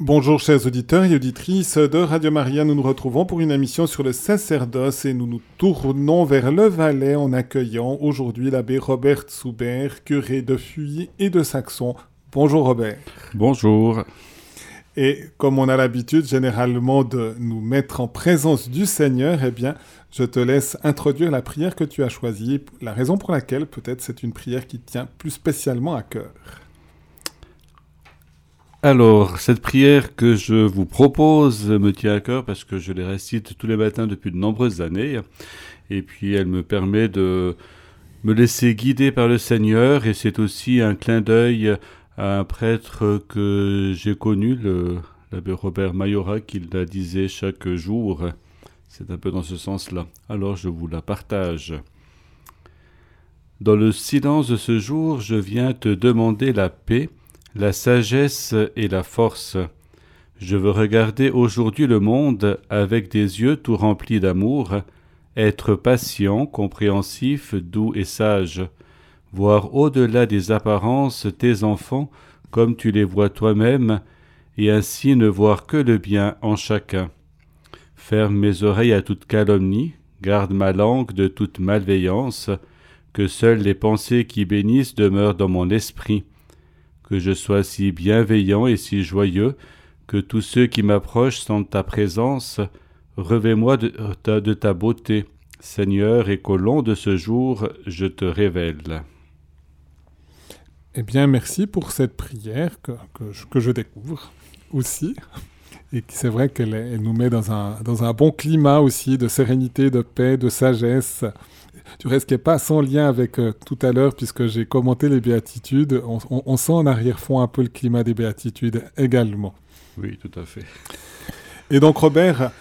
Bonjour chers auditeurs et auditrices de Radio Maria, nous nous retrouvons pour une émission sur le sacerdoce et nous nous tournons vers le Valais en accueillant aujourd'hui l'abbé Robert Soubert, curé de Fuy et de Saxon. Bonjour Robert. Bonjour. Et comme on a l'habitude généralement de nous mettre en présence du Seigneur, eh bien, je te laisse introduire la prière que tu as choisie, la raison pour laquelle peut-être c'est une prière qui tient plus spécialement à cœur. Alors, cette prière que je vous propose me tient à cœur parce que je les récite tous les matins depuis de nombreuses années. Et puis, elle me permet de me laisser guider par le Seigneur. Et c'est aussi un clin d'œil à un prêtre que j'ai connu, l'abbé Robert Mayora, qui la disait chaque jour. C'est un peu dans ce sens-là. Alors, je vous la partage. Dans le silence de ce jour, je viens te demander la paix la sagesse et la force. Je veux regarder aujourd'hui le monde avec des yeux tout remplis d'amour, être patient, compréhensif, doux et sage, voir au-delà des apparences tes enfants comme tu les vois toi-même, et ainsi ne voir que le bien en chacun. Ferme mes oreilles à toute calomnie, garde ma langue de toute malveillance, que seules les pensées qui bénissent demeurent dans mon esprit que je sois si bienveillant et si joyeux, que tous ceux qui m'approchent sentent ta présence. Revais-moi de, de, ta beauté, Seigneur, et qu'au long de ce jour, je te révèle. Eh bien, merci pour cette prière que, que, je, découvre aussi. Et c'est vrai qu'elle nous met dans un, dans un bon climat aussi de sérénité, de paix, de sagesse du reste qui n'est pas sans lien avec euh, tout à l'heure, puisque j'ai commenté les béatitudes. On, sent en arrière-fond un peu le climat des béatitudes également. Oui, tout à fait. Et donc, Robert,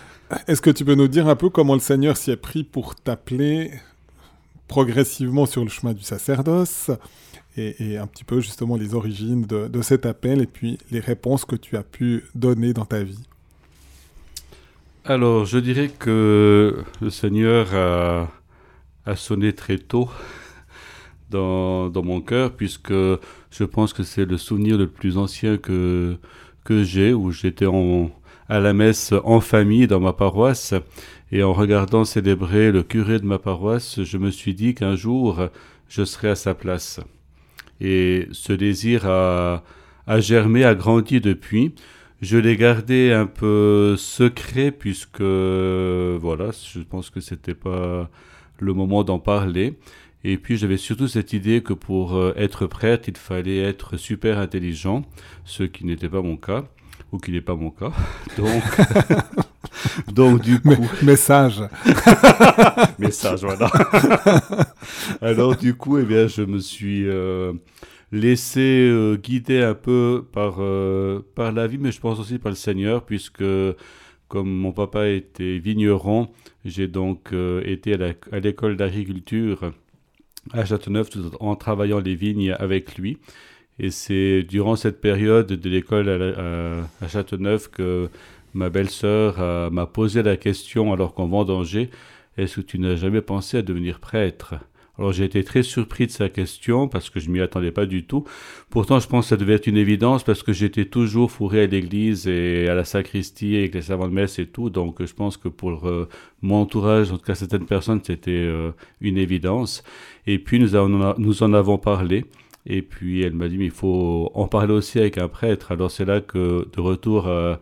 est-ce que tu peux nous dire un peu comment le Seigneur s'y est pris pour t'appeler progressivement sur le chemin du sacerdoce et, un petit peu justement les origines de, de, cet appel et puis les réponses que tu as pu donner dans ta vie? Alors, je dirais que le Seigneur a a sonné très tôt dans, mon cœur, puisque je pense que c'est le souvenir le plus ancien que, que j'ai, où j'étais à la messe en famille dans ma paroisse, et en regardant célébrer le curé de ma paroisse, je me suis dit qu'un jour, je serais à sa place. Et ce désir a, a germé, a grandi depuis. Je l'ai gardé un peu secret puisque, voilà, je pense que c'était pas le moment d'en parler. Et puis j'avais surtout cette idée que pour euh, être prêtre, il fallait être super intelligent, ce qui n'était pas mon cas, ou qui n'est pas mon cas. Donc, donc du coup... message. message, voilà. Alors du coup, eh bien, je me suis euh, laissé euh, guider un peu par, par la vie, mais je pense aussi par le Seigneur, puisque comme mon papa était vigneron, j'ai donc euh, été à l'école d'agriculture à Châteauneuf en travaillant les vignes avec lui. Et c'est durant cette période de l'école à, Châteauneuf que ma belle-sœur m'a posé la question alors qu'on vendangeait, est-ce que tu n'as jamais pensé à devenir prêtre? Alors j'ai été très surpris de sa question parce que je m'y attendais pas du tout. Pourtant je pense que ça devait être une évidence parce que j'étais toujours fourré à l'église et à la sacristie avec les servants de messe et tout. Donc je pense que pour euh, mon entourage, en tout cas certaines personnes, c'était euh, une évidence. Et puis nous, nous en avons parlé. Et puis elle m'a dit mais il faut en parler aussi avec un prêtre. Alors c'est là que de retour à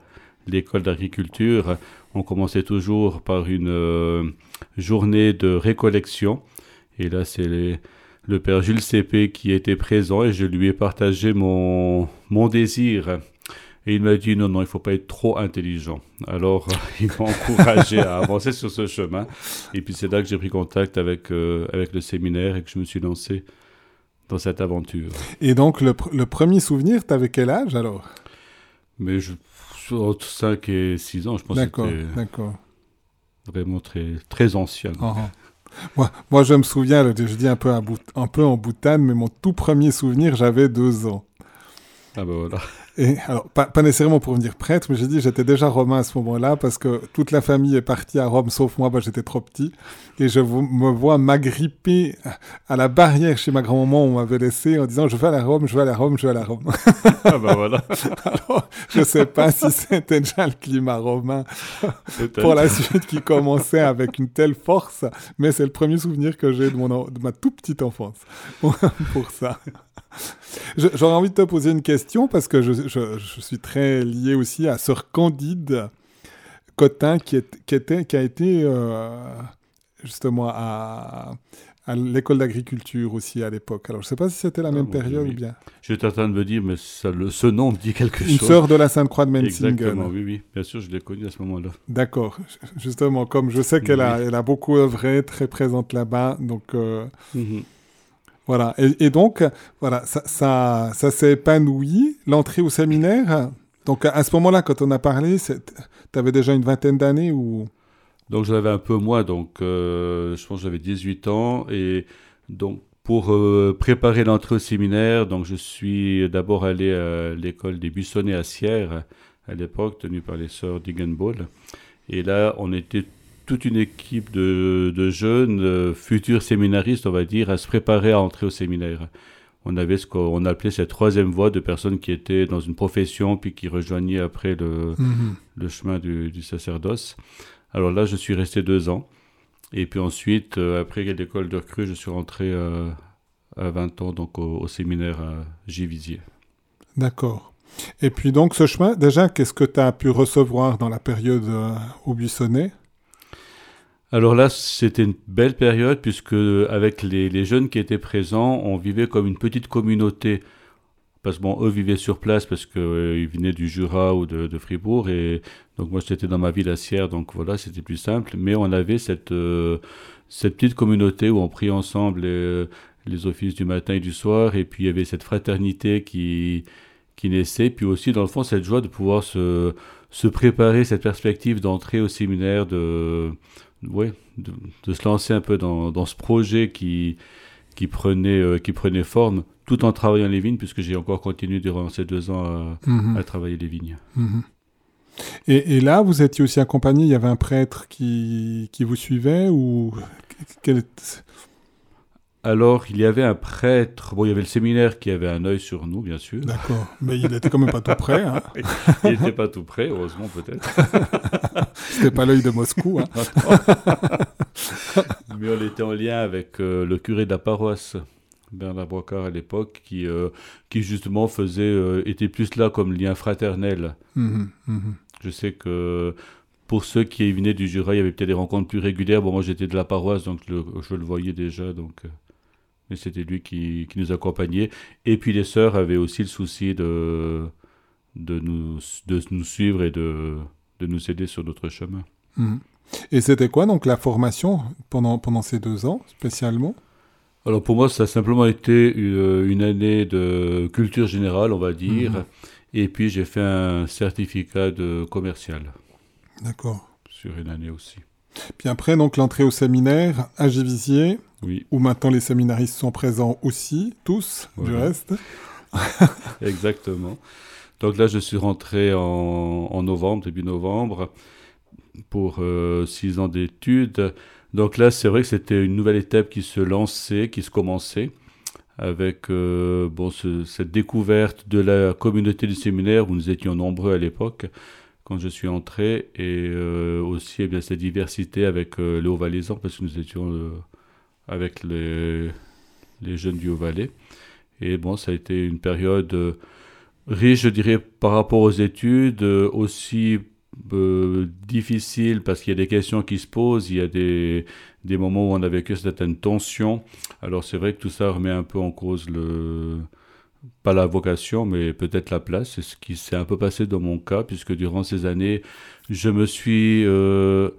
l'école d'agriculture, on commençait toujours par une euh, journée de récollection et là, c'est le père Jules Cépé qui était présent et je lui ai partagé mon, mon désir. Et il m'a dit non, non, il faut pas être trop intelligent. Alors, il m'a encouragé à avancer sur ce chemin. Et puis c'est là que j'ai pris contact avec, euh, avec le séminaire et que je me suis lancé dans cette aventure. Et donc, le, le premier souvenir, tu avais quel âge alors? Mais je, entre 5 et 6 ans, je pense que c'était d'accord. vraiment très, très ancien. Uh moi, moi, je me souviens, je dis un peu, un, peu en boutane, mais mon tout premier souvenir, j'avais deux ans. Ah ben voilà. Et alors, pas, pas nécessairement pour venir prêtre, mais j'ai dit j'étais déjà romain à ce moment-là parce que toute la famille est partie à Rome, sauf moi, bah, j'étais trop petit. Et je me vois m'agripper à la barrière chez ma grand-maman où on m'avait laissé en disant je vais à la Rome, je vais à la Rome, je vais à la Rome. Ah bah voilà. Alors, je sais pas si c'était déjà le climat romain pour la suite qui commençait avec une telle force, mais c'est le premier souvenir que j'ai de, mon en- de ma toute petite enfance pour, ça. J'aurais envie de te poser une question parce que je, je- je suis très lié aussi à Sœur Candide Cotin qui, est- qui était, qui a été euh, justement à, à l'école d'agriculture aussi à l'époque. Alors je sais pas si c'était la Ah, même période oui. ou bien. J'étais en train de me dire, mais ça, le, ce nom me dit quelque Une chose. sœur de la Sainte-Croix de Menzingen. Exactement, oui, oui. Bien sûr, je l'ai connue à ce moment-là. D'accord. Justement, comme je sais qu'elle a, Oui. elle a beaucoup œuvré, très présente là-bas, donc euh, Mhm. Voilà. Et, donc, voilà, ça, ça, ça s'est épanoui. L'entrée au séminaire, donc à ce moment-là, quand on a parlé, tu avais déjà une vingtaine d'années ou? Donc j'avais un peu moins, donc euh, je pense que j'avais 18 ans. Et donc pour euh, préparer l'entrée au séminaire, donc je suis d'abord allé à l'école des Buissonnets à Sierre, à l'époque, tenue par les sœurs Diggenball. Et là, on était toute une équipe de, de jeunes, euh, futurs séminaristes, on va dire, à se préparer à entrer au séminaire. On avait ce qu'on appelait cette troisième voie de personnes qui étaient dans une profession, puis qui rejoignaient après le, le chemin du, du sacerdoce. Alors là, je suis resté deux ans. Et puis ensuite, euh, après l'école de recrue, je suis rentré euh, à 20 ans donc au, au séminaire à Givisier. D'accord. Et puis donc ce chemin, déjà, qu'est-ce que tu as pu recevoir dans la période au Buissonnet? Alors là, c'était une belle période puisque avec les, jeunes qui étaient présents, on vivait comme une petite communauté. Parce que bon, eux vivaient sur place parce qu'ils venaient du Jura ou de, Fribourg. Et donc moi, j'étais dans ma ville à Sierre, donc voilà, c'était plus simple. Mais on avait cette, euh, petite communauté où on priait ensemble les, offices du matin et du soir. Et puis il y avait cette fraternité qui, naissait. Puis aussi, dans le fond, cette joie de pouvoir se préparer, cette perspective d'entrer au séminaire, de, ouais, de, de se lancer un peu dans, dans ce projet qui, qui, prenait, euh, qui prenait forme, tout en travaillant les vignes, puisque j'ai encore continué durant ces deux ans à, Mhm. à travailler les vignes. Mhm. Et, et là, vous étiez aussi accompagné, il y avait un prêtre qui, qui vous suivait ou quel Alors, il y avait un prêtre, bon, il y avait le séminaire qui avait un œil sur nous, bien sûr. D'accord, mais il était quand même pas tout près, hein. Il n'était pas tout près, heureusement peut-être. c'était pas l'œil de Moscou. Hein. Mais on était en lien avec euh, le curé de la paroisse, Bernard Brocard à l'époque, qui, euh, qui justement faisait, euh, était plus là comme lien fraternel. Mhm, mhm. Je sais que pour ceux qui venaient du Jura, il y avait peut-être des rencontres plus régulières. Bon, moi j'étais de la paroisse, donc le- je le voyais déjà. Donc, mais c'était lui qui, qui nous accompagnait. Et puis les sœurs avaient aussi le souci de, de, nous, de nous suivre et de, de nous aider sur notre chemin. Mhm. Et c'était quoi donc la formation pendant, pendant ces deux ans spécialement? Alors pour moi, ça a simplement été une, une année de culture générale, on va dire. Mhm. Et puis j'ai fait un certificat de commercial D'accord. sur une année aussi. Puis après, donc l'entrée au séminaire à Givisier, Oui, où maintenant les séminaristes sont présents aussi, tous, du reste. exactement. Donc là, je suis rentré en, en novembre, début novembre, pour euh, six ans d'études. Donc là, c'est vrai que c'était une nouvelle étape qui se lançait, qui se commençait, avec euh, bon, ce- cette découverte de la communauté du séminaire, où nous étions nombreux à l'époque, quand je suis entré, et euh, aussi eh bien, cette diversité avec euh, le parce que nous étions euh, avec les, les jeunes du Haut-Valais. Et bon, ça a été une période euh, riche, je dirais, par rapport aux études, aussi difficile parce qu'il y a des questions qui se posent, il y a des, des moments où on a vécu certaines tensions. Alors c'est vrai que tout ça remet un peu en cause le pas la vocation, mais peut-être la place. C'est ce qui s'est un peu passé dans mon cas, puisque durant ces années, je me suis euh,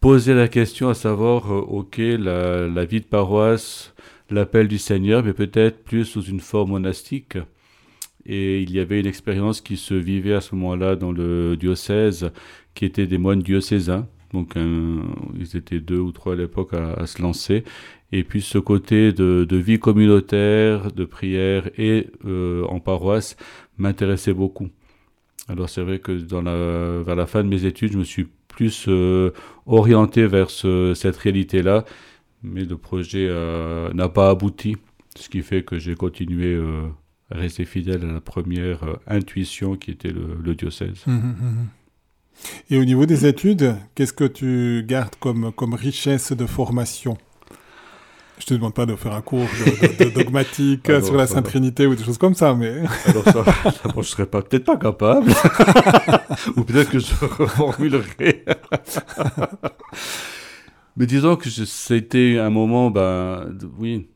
posé la question à savoir, euh, ok, la, vie de paroisse, l'appel du Seigneur, mais peut-être plus sous une forme monastique. Et il y avait une expérience qui se vivait à ce moment-là dans le diocèse, qui était des moines diocésains. Donc, ils étaient deux ou trois à l'époque à se lancer. Et puis, ce côté de, vie communautaire, de prière et euh, en paroisse m'intéressait beaucoup. Alors c'est vrai que vers la fin de mes études, je me suis plus euh, orienté vers cette réalité-là, mais le projet euh, n'a pas abouti, ce qui fait que j'ai continué à rester fidèle à la première intuition qui était le, diocèse. Hum, hum, hum, Et au niveau des études, qu'est-ce que tu gardes comme richesse de formation? Je te demande pas de faire un cours de, dogmatique sur la Sainte Trinité ou des choses comme ça, mais. Alors ça, ça je serais pas peut-être pas capable, ou peut-être que je reformulerai. mais disons que c'était un moment, ben, oui,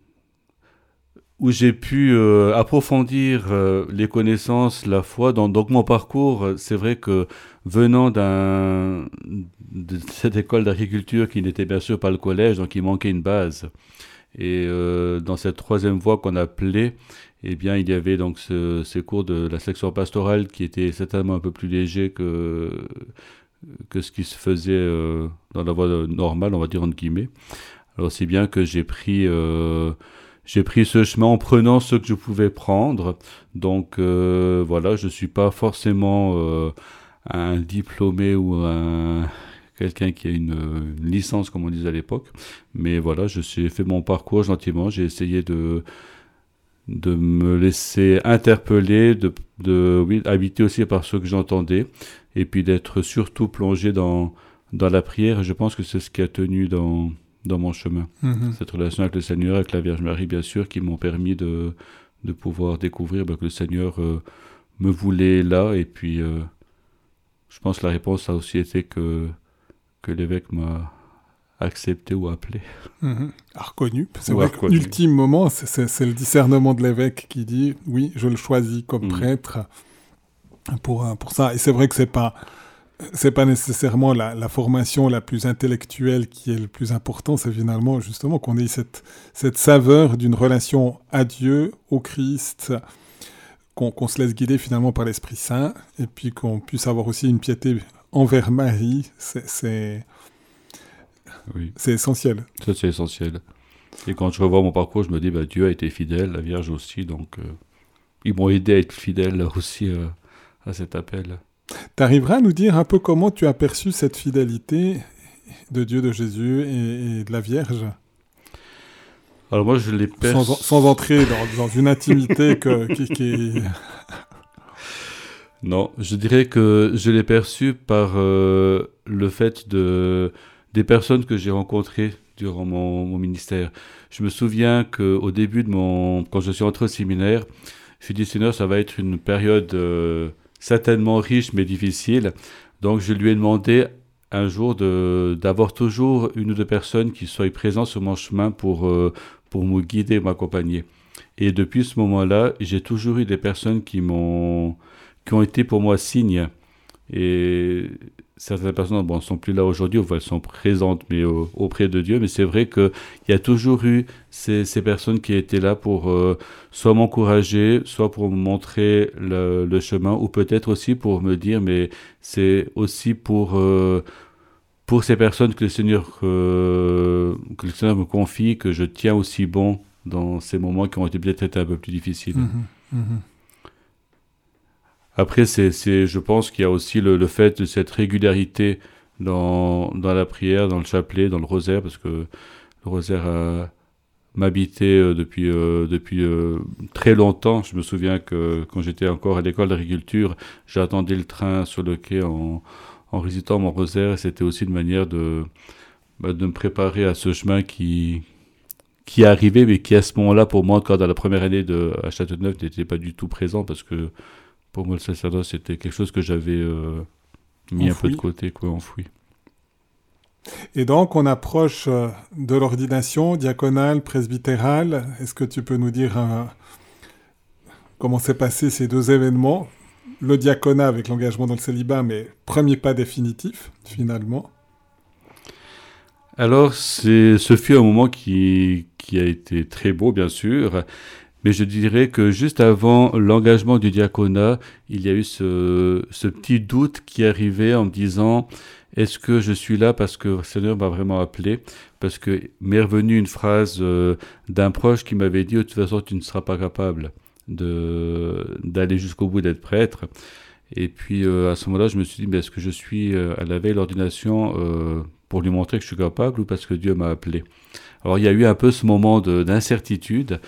où j'ai pu euh, approfondir euh, les connaissances, la foi. Dans, donc mon parcours, c'est vrai que venant d'un de cette école d'agriculture qui n'était bien sûr pas le collège, donc il manquait une base. Et euh, dans cette troisième voie qu'on appelait, eh bien, il y avait donc ce, ces cours de la section pastorale qui étaient certainement un peu plus légers que, que ce qui se faisait euh, dans la voie normale, on va dire entre guillemets. Alors, c'est bien que j'ai pris, euh, j'ai pris ce chemin en prenant ce que je pouvais prendre. Donc, voilà, je ne suis pas forcément un diplômé ou un quelqu'un qui a une, licence, comme on disait à l'époque. Mais voilà, j'ai fait mon parcours gentiment. J'ai essayé de, de me laisser interpeller, de, de oui, habiter aussi par ce que j'entendais, et puis d'être surtout plongé dans, dans la prière. Je pense que c'est ce qui a tenu dans, dans mon chemin. Mm-hmm. Cette relation avec le Seigneur, avec la Vierge Marie, bien sûr, qui m'ont permis de, de pouvoir découvrir bah, que le Seigneur euh, me voulait là. Et puis, euh, je pense que la réponse a aussi été que que l'évêque m'a accepté ou appelé. Mhm. reconnu. C'est vrai qu'ultime moment, c'est le discernement de l'évêque qui dit oui, je le choisis comme mhm. prêtre pour, pour ça. Et c'est vrai que c'est pas c'est pas nécessairement la, la, formation la plus intellectuelle qui est le plus important, c'est finalement justement qu'on ait cette, cette saveur d'une relation à Dieu, au Christ, qu'on se laisse guider finalement par l'Esprit Saint, et puis qu'on puisse avoir aussi une piété envers Marie, c'est oui. essentiel. Ça, c'est essentiel. Et quand je revois mon parcours, je me dis, bah, Dieu a été fidèle, la Vierge aussi, donc euh, ils m'ont aidé à être fidèle aussi euh, à cet appel. Tu arriveras à nous dire un peu comment tu as perçu cette fidélité de Dieu, de Jésus et, de la Vierge? Alors moi, je l'ai perçu... Sans, sans, entrer dans, dans une intimité que, qui, qui, non, je dirais que je l'ai perçu par euh, le fait de, des personnes que j'ai rencontrées durant mon, ministère. Je me souviens qu'au début de mon... Quand je suis entré au séminaire, je me suis dit, Seigneur, ça va être une période euh, certainement riche mais difficile. Donc je lui ai demandé un jour d'avoir toujours une ou deux personnes qui soient présentes sur mon chemin pour, euh, pour me guider, m'accompagner. Et depuis ce moment-là, j'ai toujours eu des personnes qui m'ont qui ont été pour moi signes. Et certaines personnes ne sont plus là aujourd'hui, elles sont présentes mais auprès de Dieu. Mais c'est vrai qu'il y a toujours eu ces, ces, personnes qui étaient là pour euh, soit m'encourager, soit pour me montrer le, chemin, ou peut-être aussi pour me dire, mais c'est aussi pour, euh, pour ces personnes que le, Seigneur, euh, que le Seigneur me confie, que je tiens aussi bon dans ces moments qui ont été peut-être un peu plus difficiles. Mmh mmh après, c'est, je pense qu'il y a aussi le, fait de cette régularité dans, dans, la prière, dans le chapelet, dans le rosaire, parce que le rosaire m'habitait euh, depuis, euh, depuis euh, très longtemps. Je me souviens que quand j'étais encore à l'école d'agriculture, j'attendais le train sur le quai en, en récitant mon rosaire, c'était aussi une manière de, bah, de me préparer à ce chemin qui, qui arrivait, mais qui à ce moment-là, pour moi, encore dans la première année de, à n'était pas du tout présent, parce que pour moi, le sacerdoce, c'était quelque chose que j'avais euh, mis un peu de côté, quoi, enfoui. Et donc, on approche euh, de l'ordination diaconale, presbytérale. Est-ce que tu peux nous dire euh, comment s'est passé ces deux événements? Le diaconat avec l'engagement dans le célibat, mais premier pas définitif, finalement. Alors, ce fut un moment qui, qui a été très beau, bien sûr. Mais je dirais que juste avant l'engagement du diaconat, il y a eu ce, petit doute qui arrivait en me disant est-ce que je suis là parce que le Seigneur m'a vraiment appelé? Parce que m'est revenue une phrase euh, d'un proche qui m'avait dit de toute façon tu ne seras pas capable d'aller jusqu'au bout d'être prêtre. Et puis à ce moment-là, je me suis dit, est-ce que je suis à la veille de l'ordination pour lui montrer que je suis capable ou parce que Dieu m'a appelé? Alors il y a eu un peu ce moment d'incertitude.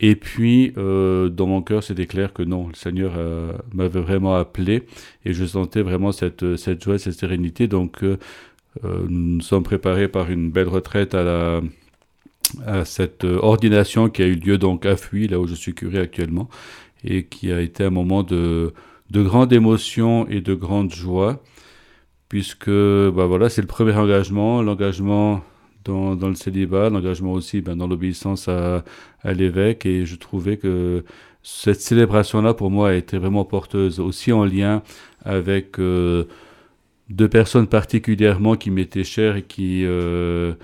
Et puis, dans mon cœur, c'était clair que non, le Seigneur m'avait vraiment appelé et je sentais vraiment cette, cette joie, cette sérénité. Donc, nous nous sommes préparés par une belle retraite à cette euh, ordination qui a eu lieu donc à Fuy, là où je suis curé actuellement, et qui a été un moment de, de grande émotion et de grande joie, puisque bah voilà, c'est le premier engagement, l'engagement dans, le célibat, l'engagement aussi ben, dans l'obéissance à, l'évêque, et je trouvais que cette célébration-là, pour moi, a été vraiment porteuse, aussi en lien avec euh, deux personnes particulièrement qui m'étaient chères et qui... Euh,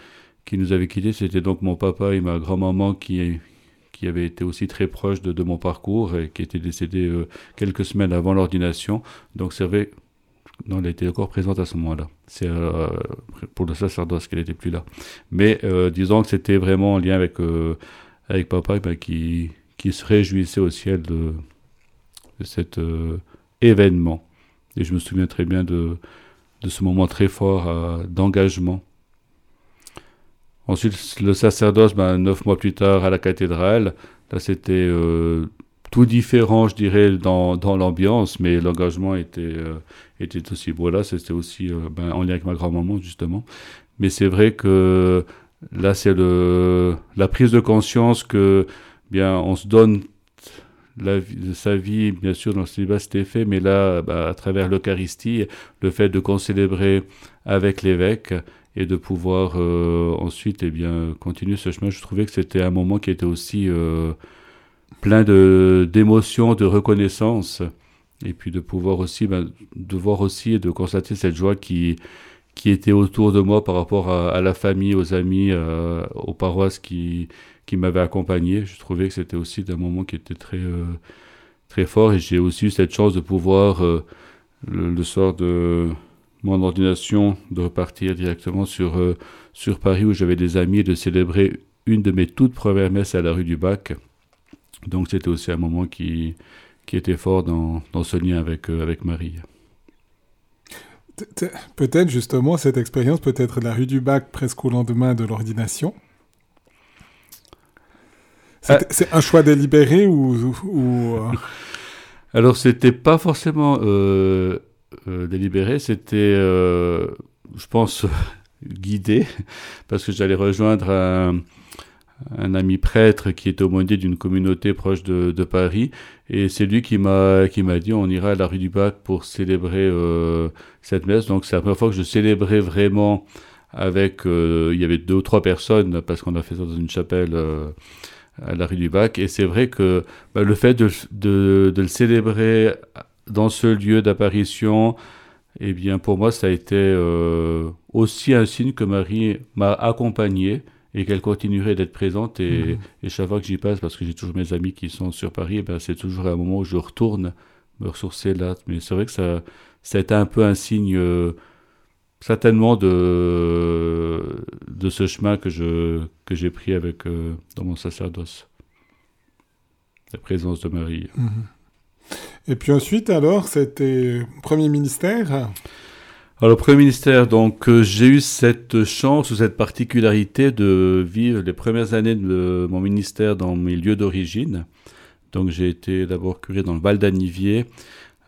qui nous avait quittés. C'était donc mon papa et ma grand-maman qui, qui avaient été aussi très proches de, de mon parcours et qui étaient décédés euh, quelques semaines avant l'ordination. Donc c'est vrai, non, elle était encore présente à ce moment-là. C'est euh, pour le sacerdoce qu'elle n'était plus là. Mais euh, disons que c'était vraiment en lien avec, avec papa ben, qui, qui se réjouissait au ciel de, de cet événement. Et je me souviens très bien de, de ce moment très fort d'engagement Ensuite, le sacerdoce, ben, neuf mois plus tard, à la cathédrale. Là, c'était euh, tout différent, je dirais, dans, dans l'ambiance, mais l'engagement était, euh, était aussi beau. Là, c'était aussi euh, ben, en lien avec ma grand-maman, justement. Mais c'est vrai que là, c'est la prise de conscience que, bien, on se donne la vie, sa vie, bien sûr, dans le célibat, c'était fait, mais là, ben, à travers l'Eucharistie, le fait de concélébrer avec l'évêque, et de pouvoir euh, ensuite eh bien, continuer ce chemin. Je trouvais que c'était un moment qui était aussi euh, plein d'émotions, de, reconnaissance, et puis de pouvoir aussi, ben, de voir aussi et de constater cette joie qui, qui était autour de moi par rapport à, la famille, aux amis, euh, aux paroisses qui, qui m'avaient accompagné. Je trouvais que c'était aussi un moment qui était très, très fort, et j'ai aussi eu cette chance de pouvoir, le soir de mon ordination de repartir directement sur, euh, sur Paris où j'avais des amis et de célébrer une de mes toutes premières messes à la rue du Bac. Donc c'était aussi un moment qui, qui était fort dans, dans ce lien avec, euh, avec Marie. Peut-être justement cette expérience peut être la rue du Bac presque au lendemain de l'ordination. C'est un choix délibéré ou... ou euh? Alors c'était pas forcément euh, délibéré, c'était, euh, je pense, guidé, parce que j'allais rejoindre un, ami prêtre qui est aumônier d'une communauté proche de, Paris, et c'est lui qui m'a qui m'a dit on ira à la rue du Bac pour célébrer euh, cette messe. Donc c'est la première fois que je célébrais vraiment avec. il y avait deux ou trois personnes parce qu'on a fait ça dans une chapelle. à la rue du Bac, et c'est vrai que bah, le fait de, de, le célébrer dans ce lieu d'apparition, eh bien, pour moi, ça a été euh, aussi un signe que Marie m'a accompagné et qu'elle continuerait d'être présente. Et, mmh. chaque fois que j'y passe, parce que j'ai toujours mes amis qui sont sur Paris, ben, c'est toujours un moment où je retourne me ressourcer là. Mais c'est vrai que ça, ça a été un peu un signe, euh, certainement, de, de ce chemin que, je, que j'ai pris avec, euh, dans mon sacerdoce. La présence de Marie. Mmh. Et puis ensuite, alors, c'était Premier ministère alors, Premier ministère, donc, euh, j'ai eu cette chance ou cette particularité de vivre les premières années de mon ministère dans mes lieux d'origine. Donc, j'ai été d'abord curé dans le Val d'Anivier,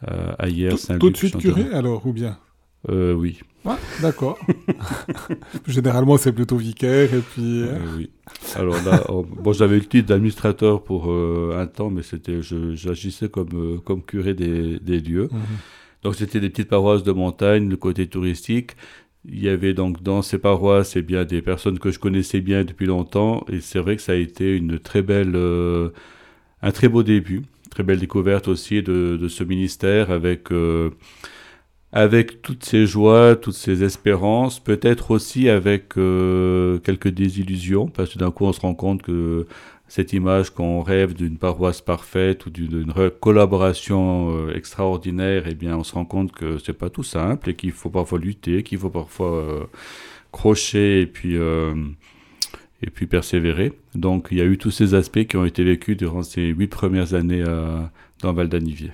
euh, à hier, Saint-Luc. Tout de suite curé, alors, ou bien? Euh, Oui. Ah, d'accord. Généralement, c'est plutôt vicaire, et puis... Euh, oui. Alors là, oh, bon, j'avais le titre d'administrateur pour un temps, mais c'était, j'agissais comme, comme curé des, des lieux. Mhm. Donc c'était des petites paroisses de montagne, le côté touristique. Il y avait donc dans ces paroisses, eh bien, des personnes que je connaissais bien depuis longtemps, et c'est vrai que ça a été une très belle, un très beau début, très belle découverte aussi de, ce ministère avec avec toutes ces joies, toutes ces espérances, peut-être aussi avec euh, quelques désillusions, parce que d'un coup on se rend compte que cette image qu'on rêve d'une paroisse parfaite ou d'une collaboration euh, extraordinaire, eh bien on se rend compte que c'est pas tout simple et qu'il faut parfois lutter, qu'il faut parfois euh, crocher et puis et puis persévérer. Donc il y a eu tous ces aspects qui ont été vécus durant ces huit premières années dans Val d'Anivier.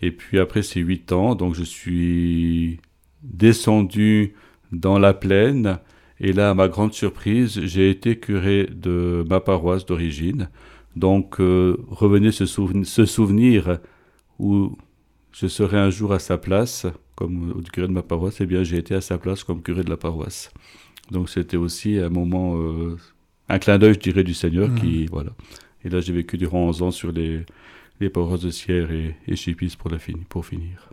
Et puis après ces huit ans, donc je suis descendu dans la plaine. Et là, à ma grande surprise, j'ai été curé de ma paroisse d'origine. Donc, euh, revenez se, se, souvenir où je serai un jour à sa place, comme curé de ma paroisse, eh bien, j'ai été à sa place comme curé de la paroisse. Donc, c'était aussi un moment, euh, un clin d'œil, je dirais, du Seigneur mmh. qui, voilà. Et là, j'ai vécu durant 11 ans sur les, les paroisses de Sierre et, et Chipis pour, la pour finir.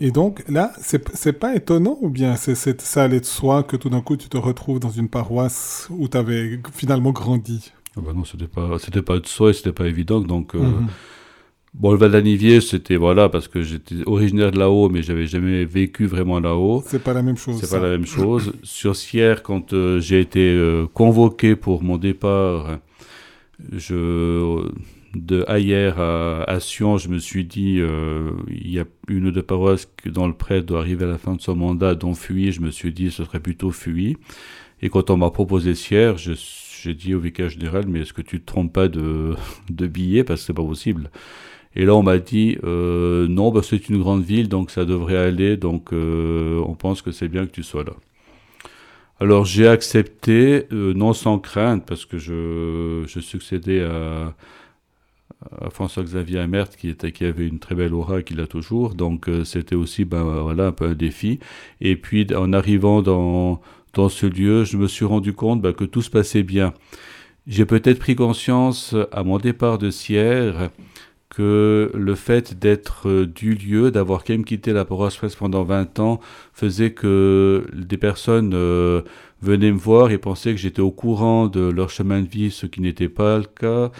Et donc là, c'est pas étonnant ou bien c'est ça allait de soi que tout d'un coup tu te retrouves dans une paroisse où tu avais finalement grandi? Ah bah Non, c'était pas, pas de soi et c'était pas évident. Donc, euh, mhm. bon, le Val c'était voilà, parce que j'étais originaire de là-haut, mais j'avais jamais vécu vraiment là-haut. C'est pas la même chose. C'est pas la même chose. Sur Sierre, quand euh, j'ai été euh, convoqué pour mon départ, je de Ayer à, Sion, je me suis dit, euh, il y a une de paroisses dans le prêtre doit arriver à la fin de son mandat, dont Fuy, je me suis dit, ce serait plutôt Fuy. Et quand on m'a proposé Sierre, j'ai dit au vicaire général, mais est-ce que tu te trompes pas de, de parce que c'est pas possible. Et là, on m'a dit, euh, non, bah, c'est une grande ville, donc ça devrait aller, donc euh, on pense que c'est bien que tu sois là. Alors j'ai accepté, non sans crainte, parce que je, je succédais à, François-Xavier Amert qui, était, qui avait une très belle aura, qu'il a toujours. Donc euh, c'était aussi ben, voilà, un peu un défi. Et puis en arrivant dans, dans ce lieu, je me suis rendu compte ben, que tout se passait bien. J'ai peut-être pris conscience à mon départ de Sierre que le fait d'être euh, du lieu, d'avoir quand même quitté la paroisse presque pendant 20 ans, faisait que des personnes euh, venaient me voir et pensaient que j'étais au courant de leur chemin de vie, ce qui n'était pas le cas,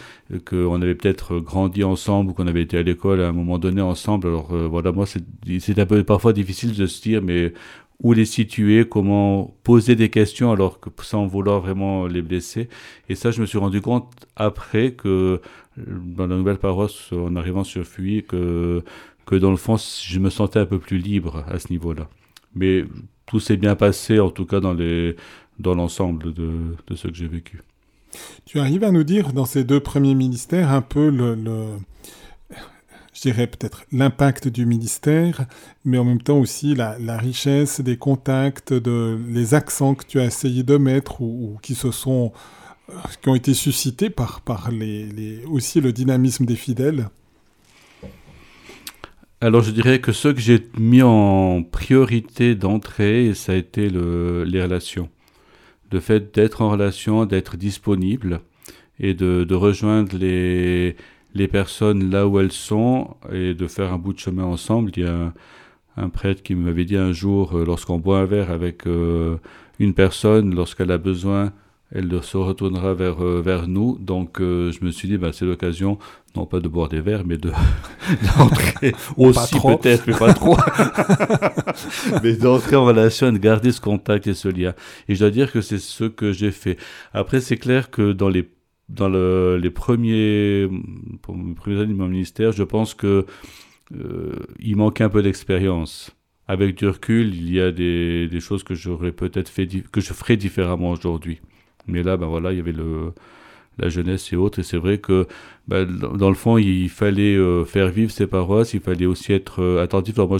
qu'on avait peut-être grandi ensemble ou qu'on avait été à l'école à un moment donné ensemble. Alors euh, voilà, moi c'est un peu parfois difficile de se dire, mais où les situer, comment poser des questions alors que sans vouloir vraiment les blesser. Et ça, je me suis rendu compte après que dans la nouvelle paroisse, en arrivant sur Fuy, que, que dans le fond, je me sentais un peu plus libre à ce niveau-là. Mais tout s'est bien passé, en tout cas dans l'ensemble de, ce que j'ai vécu. Tu arrives à nous dire dans ces deux premiers ministères un peu je dirais peut-être l'impact du ministère, mais en même temps aussi la, richesse des contacts, les accents que tu as essayé de mettre ou, qui se sont qui ont été suscités par, par aussi le dynamisme des fidèles alors je dirais que ce que j'ai mis en priorité d'entrée, ça a été le, les relations. Le fait d'être en relation, d'être disponible et de, rejoindre les, les, personnes là où elles sont et de faire un bout de chemin ensemble. Il y a un, un prêtre qui m'avait dit un jour, euh, lorsqu'on boit un verre avec euh, une personne, lorsqu'elle a besoin elle se retournera vers, euh, vers nous. Donc euh, je me suis dit, bah, c'est l'occasion, non pas de boire des verres, mais de d'entrer aussi peut-être, mais pas trop, mais d'entrer en relation et de garder ce contact et ce lien. Et je dois dire que c'est ce que j'ai fait. Après, c'est clair que dans les dans le, les premiers, pour premiers années de mon ministère, je pense que euh, il manquait un peu d'expérience. Avec du recul, il y a des, des choses que j'aurais peut-être fait, que je ferais différemment aujourd'hui. Mais là, ben voilà, il y avait le, la jeunesse et autres. Et c'est vrai que, ben, dans le fond, il fallait euh, faire vivre ces paroisses, il fallait aussi être euh, attentif. Alors moi,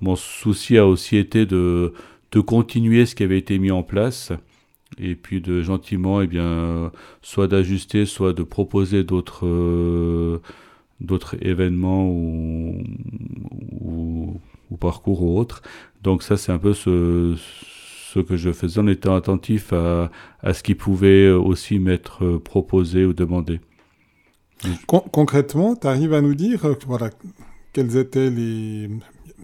mon souci a aussi été de, de continuer ce qui avait été mis en place. Et puis de gentiment, eh bien, soit d'ajuster, soit de proposer d'autres euh, événements ou, ou, ou, parcours ou autres. Donc ça, c'est un peu ce, ce que je faisais en étant attentif à, à ce qui pouvait aussi m'être proposé ou demandé. concrètement, tu arrives à nous dire euh, voilà, quels étaient les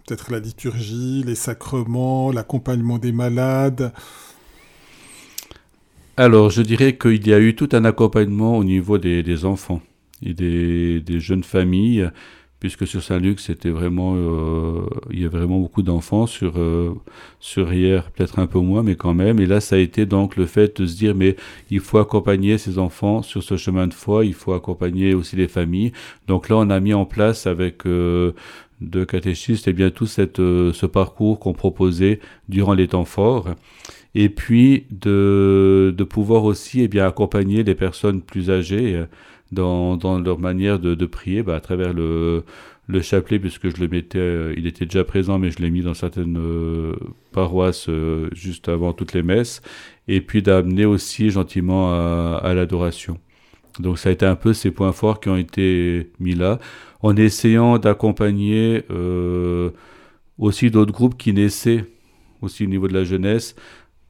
peut-être la liturgie, les sacrements, l'accompagnement des malades? Alors, je dirais qu'il y a eu tout un accompagnement au niveau des, des enfants et des, des, jeunes familles puisque sur Saint-Luc, c'était vraiment, euh, il y avait vraiment beaucoup d'enfants sur euh, sur hier, peut-être un peu moins, mais quand même. Et là, ça a été donc le fait de se dire, mais il faut accompagner ces enfants sur ce chemin de foi, il faut accompagner aussi les familles. Donc là, on a mis en place avec euh, deux catéchistes, et eh bien tout cette, euh, ce parcours qu'on proposait durant les temps forts et puis de, de pouvoir aussi eh bien, accompagner les personnes plus âgées dans, dans leur manière de, prier bah, à travers le, le chapelet, puisque je le mettais, euh, il était déjà présent, mais je l'ai mis dans certaines euh, paroisses euh, juste avant toutes les messes, et puis d'amener aussi gentiment à, l'adoration. Donc ça a été un peu ces points forts qui ont été mis là, en essayant d'accompagner aussi d'autres groupes qui naissaient aussi au niveau de la jeunesse.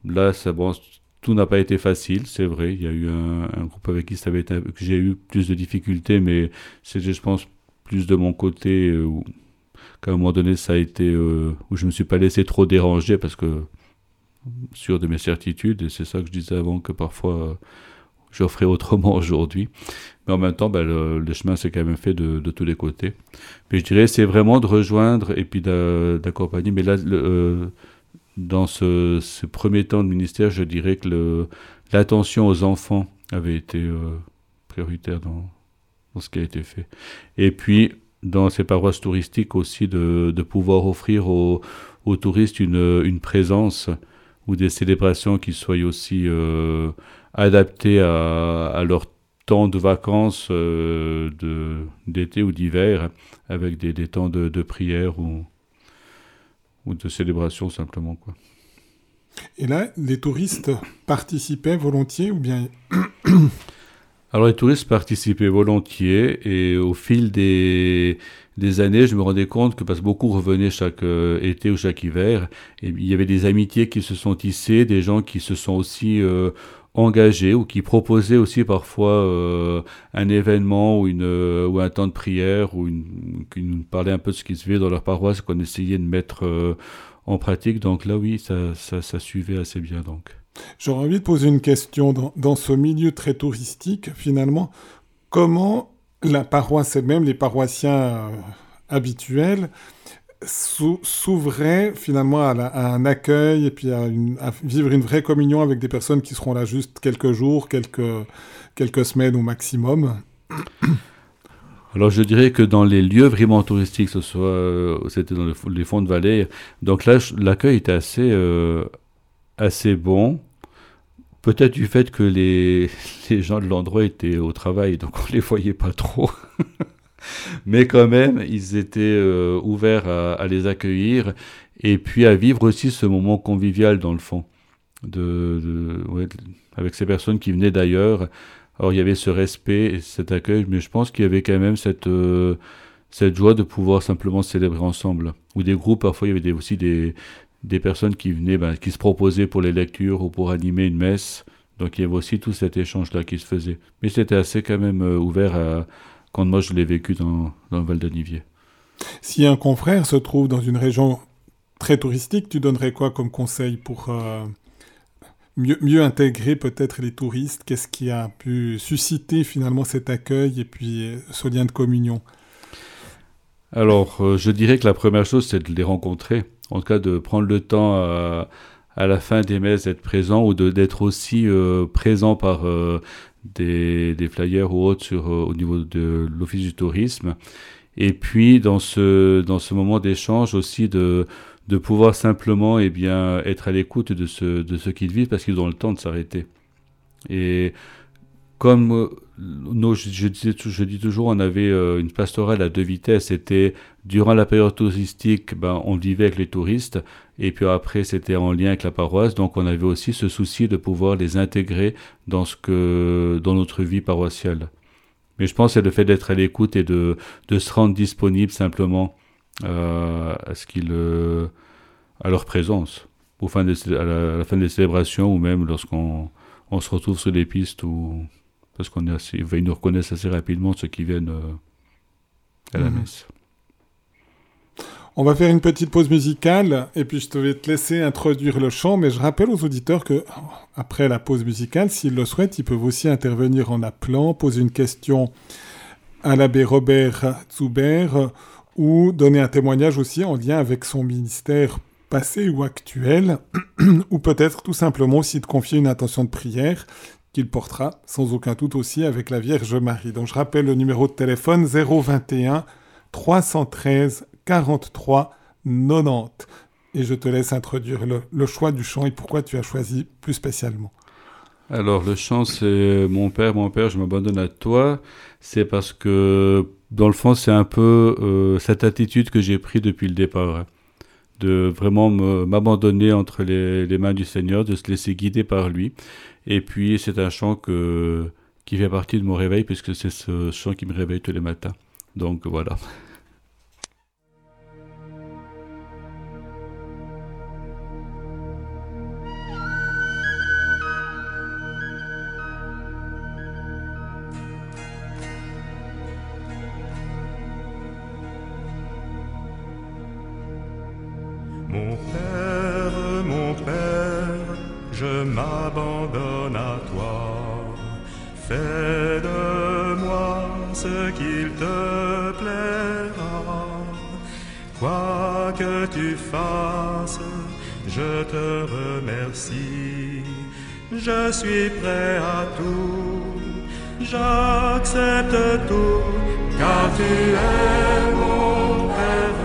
Là, ça, bon, tout n'a pas été facile, c'est vrai. Il y a eu un, groupe avec qui ça avait été, que j'ai eu plus de difficultés, mais c'était, je pense, plus de mon côté, euh, qu'à un moment donné, ça a été euh, où je me suis pas laissé trop déranger parce que sûr de mes certitudes, et c'est ça que je disais avant que parfois euh, je ferais autrement aujourd'hui. Mais en même temps, ben, le, chemin s'est quand même fait de, tous les côtés. Mais je dirais, c'est vraiment de rejoindre et puis d'accompagner. Mais là, dans ce, premier temps de ministère, je dirais que l'attention aux enfants avait été prioritaire dans, dans ce qui a été fait. Et puis, dans ces paroisses touristiques aussi, de, de pouvoir offrir aux, aux touristes une, une, présence ou des célébrations qui soient aussi euh, adaptées à, à, leur temps de vacances euh, d'été ou d'hiver, avec des, des, temps de, de prière ou, ou de célébration simplement. Quoi. Et là, les touristes participaient volontiers ou bien alors les touristes participaient volontiers et au fil des, des années, je me rendais compte que parce que beaucoup revenaient chaque euh, été ou chaque hiver, et il y avait des amitiés qui se sont tissées, des gens qui se sont aussi euh, engagés ou qui proposaient aussi parfois euh, un événement ou, une, ou un temps de prière ou qui nous parlaient un peu de ce qui se fait dans leur paroisse qu'on essayait de mettre en pratique. Donc là, oui, ça, ça, ça suivait assez bien donc. J'aurais envie de poser une question dans, ce milieu très touristique, finalement. Comment la paroisse et même les paroissiens euh, habituels s'ouvraient finalement à, un accueil et puis à, vivre une vraie communion avec des personnes qui seront là juste quelques jours, quelques, quelques semaines au maximum alors je dirais que dans les lieux vraiment touristiques, ce soit euh, c'était dans les fonds de vallée, donc là l'accueil était assez euh, assez bon. Peut-être du fait que les, les gens de l'endroit étaient au travail, donc on les voyait pas trop. Mais quand même, ils étaient euh, ouverts à, les accueillir et puis à vivre aussi ce moment convivial dans le fond, de, avec ces personnes qui venaient d'ailleurs. Alors il y avait ce respect et cet accueil, mais je pense qu'il y avait quand même cette, euh, cette joie de pouvoir simplement célébrer ensemble. Ou des groupes, parfois il y avait aussi des, des personnes qui venaient, ben, qui se proposaient pour les lectures ou pour animer une messe. Donc il y avait aussi tout cet échange-là qui se faisait. Mais c'était assez quand même euh, ouvert à, quand moi je l'ai vécu dans, dans le Val d'Anivier. Si un confrère se trouve dans une région très touristique, tu donnerais quoi comme conseil pour euh, mieux, mieux, intégrer peut-être les touristes? Qu'est-ce qui a pu susciter finalement cet accueil et puis euh, ce lien de communion? Alors, je dirais que la première chose, c'est de les rencontrer. En tout cas de prendre le temps à, la fin des messes d'être présent ou d'être aussi euh, présent par euh, des, flyers ou autres euh, au niveau de l'Office du tourisme. Et puis dans ce, dans ce moment d'échange aussi de, de pouvoir simplement eh bien, être à l'écoute de ce, de ce qu'ils vivent parce qu'ils ont le temps de s'arrêter. Et comme nos, je, je, dis toujours, on avait une pastorale à deux vitesses. C'était Durant la période touristique, ben, on vivait avec les touristes, et puis après, c'était en lien avec la paroisse, donc on avait aussi ce souci de pouvoir les intégrer dans, ce que, dans notre vie paroissiale. Mais je pense que c'est le fait d'être à l'écoute et de, de, se rendre disponible simplement euh, à, ce qu'il, euh, à leur présence, au fin de, à, la, fin des célébrations, ou même lorsqu'on on se retrouve sur les pistes, ou, parce qu'on est assez, ils nous reconnaissent assez rapidement ceux qui viennent euh, à la mmh. messe. On va faire une petite pause musicale et puis je vais te laisser introduire le chant, mais je rappelle aux auditeurs que après la pause musicale, s'ils le souhaitent, ils peuvent aussi intervenir en appelant, poser une question à l'abbé Robert Zuber ou donner un témoignage aussi en lien avec son ministère passé ou actuel, ou peut-être tout simplement aussi de confier une intention de prière qu'il portera sans aucun doute aussi avec la Vierge Marie. Donc je rappelle le numéro de téléphone 021 313 43 90. Et je te laisse introduire le, choix du chant et pourquoi tu as choisi plus spécialement. Alors le chant c'est Mon Père, mon Père, je m'abandonne à toi. C'est parce que dans le fond, c'est un peu cette attitude que j'ai pris depuis le départ. Hein. de vraiment m'abandonner entre les, les, mains du Seigneur, de se laisser guider par lui. Et puis, c'est un chant que, qui fait partie de mon réveil, puisque c'est ce chant qui me réveille tous les matins. Donc voilà. Je suis prêt à tout, j'accepte tout, car tu es mon Père,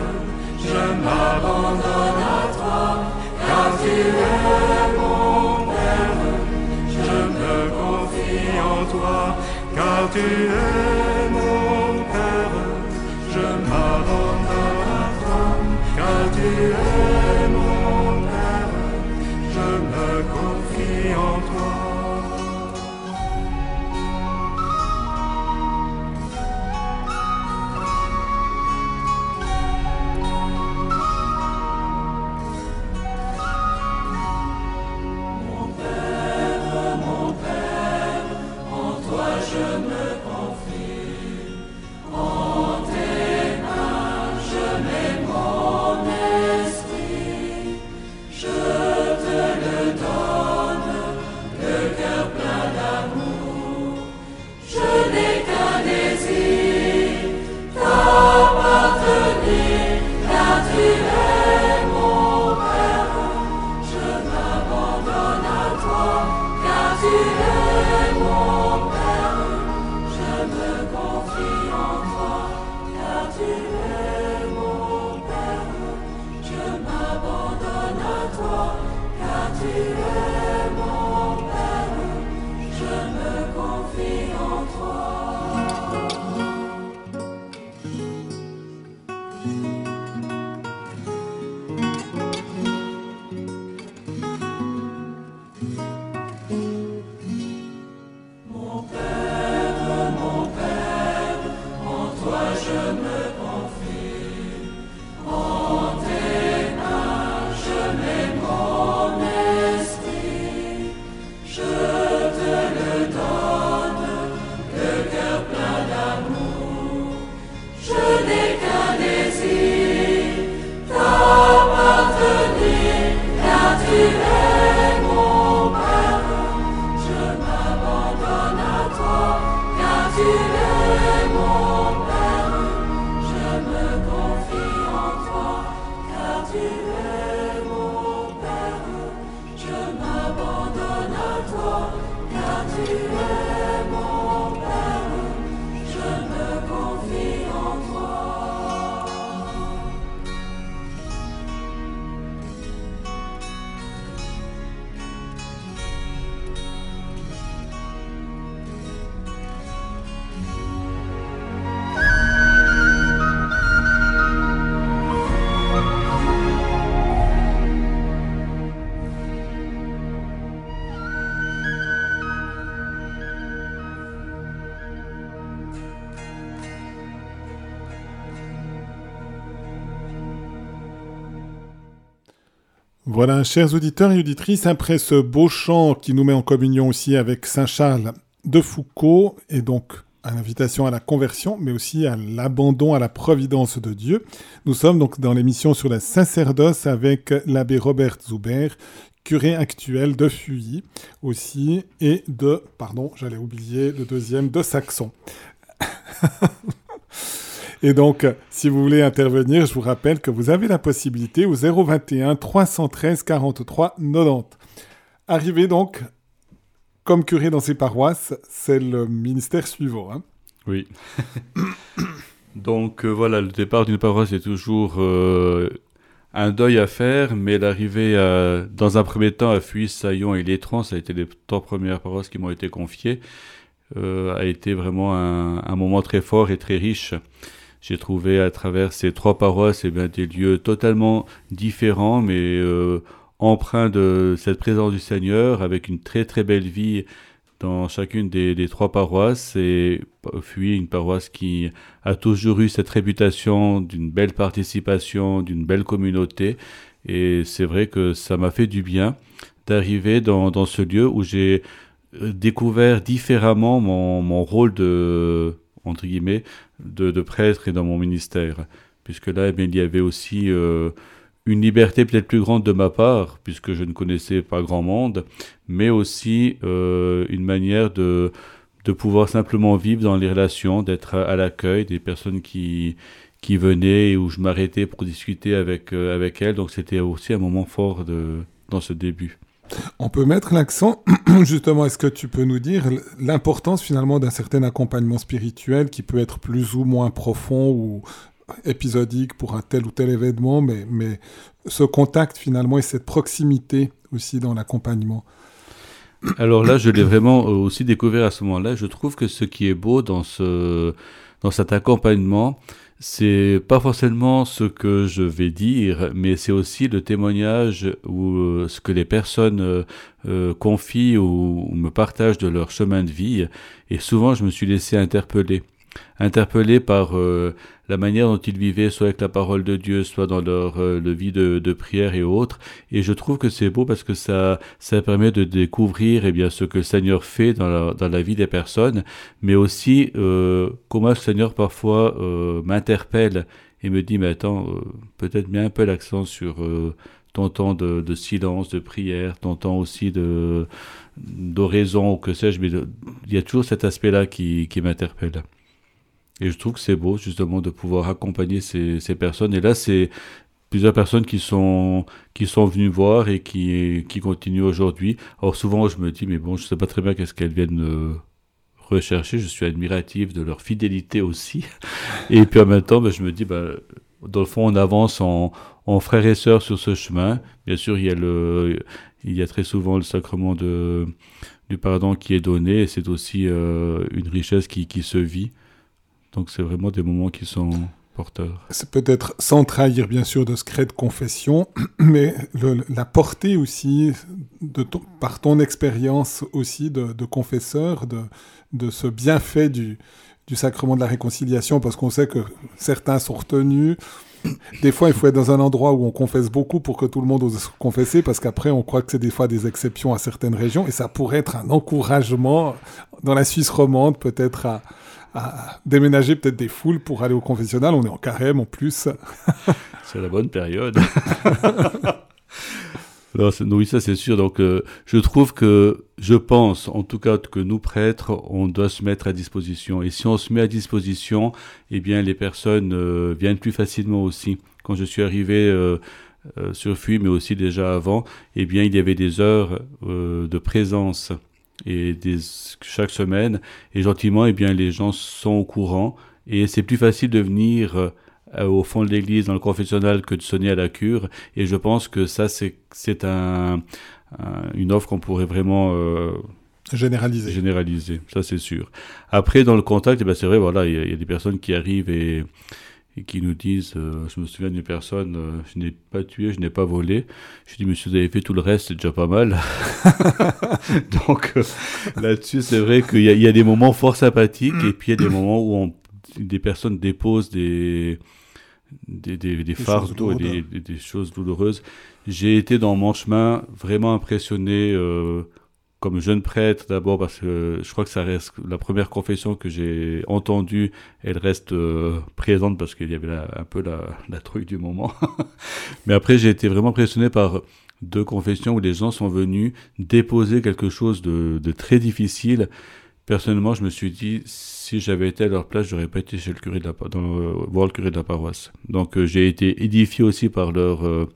je m'abandonne à toi, car tu es mon Père, je me confie en toi, car tu es Voilà, chers auditeurs et auditrices, après ce beau chant qui nous met en communion aussi avec Saint Charles de Foucault, et donc à l'invitation à la conversion, mais aussi à l'abandon à la providence de Dieu, nous sommes donc dans l'émission sur la sacerdoce avec l'abbé Robert Zuber, curé actuel de Fuy aussi, et de, pardon, j'allais oublier le deuxième, de Saxon. Et donc, si vous voulez intervenir, je vous rappelle que vous avez la possibilité au 021 313 43 90. Arrivé donc comme curé dans ces paroisses, c'est le ministère suivant. Hein. oui. donc euh, voilà, le départ d'une paroisse est toujours euh, un deuil à faire, mais l'arrivée dans un premier temps à Fuy, Saillon et Létron, ça a été les trois premières paroisses qui m'ont été confiées. a été vraiment un, moment très fort et très riche. J'ai trouvé à travers ces trois paroisses eh bien, des lieux totalement différents, mais empreints de cette présence du Seigneur, avec une très très belle vie dans chacune des, trois paroisses et puis une paroisse qui a toujours eu cette réputation d'une belle participation, d'une belle communauté. Et c'est vrai que ça m'a fait du bien d'arriver dans, dans, ce lieu où j'ai euh, découvert différemment mon, mon, rôle de, entre guillemets, de, prêtre et dans mon ministère. Puisque là, eh il y avait aussi euh, une liberté peut-être plus grande de ma part, puisque je ne connaissais pas grand monde, mais aussi euh, une manière de, de pouvoir simplement vivre dans les relations, d'être à, l'accueil des personnes qui, qui venaient et où je m'arrêtais pour discuter avec, euh, avec elles. Donc c'était aussi un moment fort de, dans ce début. On peut mettre l'accent, justement, est-ce que tu peux nous dire l'importance finalement d'un certain accompagnement spirituel qui peut être plus ou moins profond ou épisodique pour un tel ou tel événement, mais, mais ce contact finalement et cette proximité aussi dans l'accompagnement? Alors là, je l'ai vraiment aussi découvert à ce moment-là. Je trouve que ce qui est beau dans, ce, dans cet accompagnement, c'est pas forcément ce que je vais dire, mais c'est aussi le témoignage ou euh, ce que les personnes euh, euh, confient ou, me partagent de leur chemin de vie. Et souvent, je me suis laissé interpeller interpellés par euh, la manière dont ils vivaient, soit avec la parole de Dieu, soit dans leur euh, le vie de, prière et autres. Et je trouve que c'est beau parce que ça, ça permet de découvrir eh bien, ce que le Seigneur fait dans la, dans la vie des personnes, mais aussi euh, comment le Seigneur parfois m'interpelle et me dit, mais attends, peut-être bien un peu l'accent sur ton temps de, de, silence, de prière, ton temps aussi de d'oraison ou que sais-je, mais il y a toujours cet aspect-là qui, qui m'interpelle. Et je trouve que c'est beau justement de pouvoir accompagner ces, ces personnes. Et là, c'est plusieurs personnes qui sont qui sont venues voir et qui qui continuent aujourd'hui. Alors souvent, je me dis mais bon, je sais pas très bien qu'est-ce qu'elles viennent euh, rechercher. Je suis admiratif de leur fidélité aussi. Et puis en même temps, ben, je me dis bah dans le fond, on avance en, en frères et sœurs sur ce chemin. Bien sûr, il y a le il y a très souvent le sacrement de du pardon qui est donné. Et c'est aussi euh, une richesse qui qui se vit. Donc c'est vraiment des moments qui sont porteurs. C'est peut-être sans trahir bien sûr de secret de confession, mais la portée aussi, par ton expérience aussi de, confesseur, de, ce bienfait du, sacrement de la réconciliation, parce qu'on sait que certains sont retenus. Des fois, il faut être dans un endroit où on confesse beaucoup pour que tout le monde ose se confesser, parce qu'après, on croit que c'est des fois des exceptions à certaines régions, et ça pourrait être un encouragement dans la Suisse romande, peut-être à, à déménager peut-être des foules pour aller au confessionnal. On est en carême en plus. c'est la bonne période. non, oui, ça c'est sûr. Donc, euh, je trouve que, je pense, en tout cas, que nous prêtres, on doit se mettre à disposition. Et si on se met à disposition, eh bien, les personnes euh, viennent plus facilement aussi. Quand je suis arrivé euh, sur FUI, mais aussi déjà avant, eh bien, il y avait des heures de présence et des, chaque semaine. Et gentiment, eh bien, les gens sont au courant. Et c'est plus facile de venir euh, au fond de l'église, dans le confessionnal, que de sonner à la cure. Et je pense que ça, c'est un, un, une offre qu'on pourrait vraiment... Euh, généraliser. Généraliser, ça c'est sûr. Après, dans le contact, eh ben, c'est vrai, voilà, il y, y, a des personnes qui arrivent et et qui nous disent, euh, je me souviens d'une personne, euh, je n'ai pas tué, je n'ai pas volé. Je dis, monsieur, vous avez fait tout le reste, c'est déjà pas mal. Donc euh, là-dessus, c'est vrai qu'il y, y, a des moments fort sympathiques et puis il y a des moments où on, des personnes déposent des, des, des, des, des fardeaux et des, choses douloureuses. J'ai été dans mon chemin vraiment impressionné comme jeune prêtre d'abord parce que je crois que ça reste la première confession que j'ai entendue elle reste euh, présente parce qu'il y avait un peu la, la truc du moment. Mais après j'ai été vraiment impressionné par deux confessions où les gens sont venus déposer quelque chose de, très difficile. Personnellement je me suis dit si j'avais été à leur place j'aurais pas été chez le curé de la dans, voir le curé de la paroisse. Donc euh, j'ai été édifié aussi par leur euh,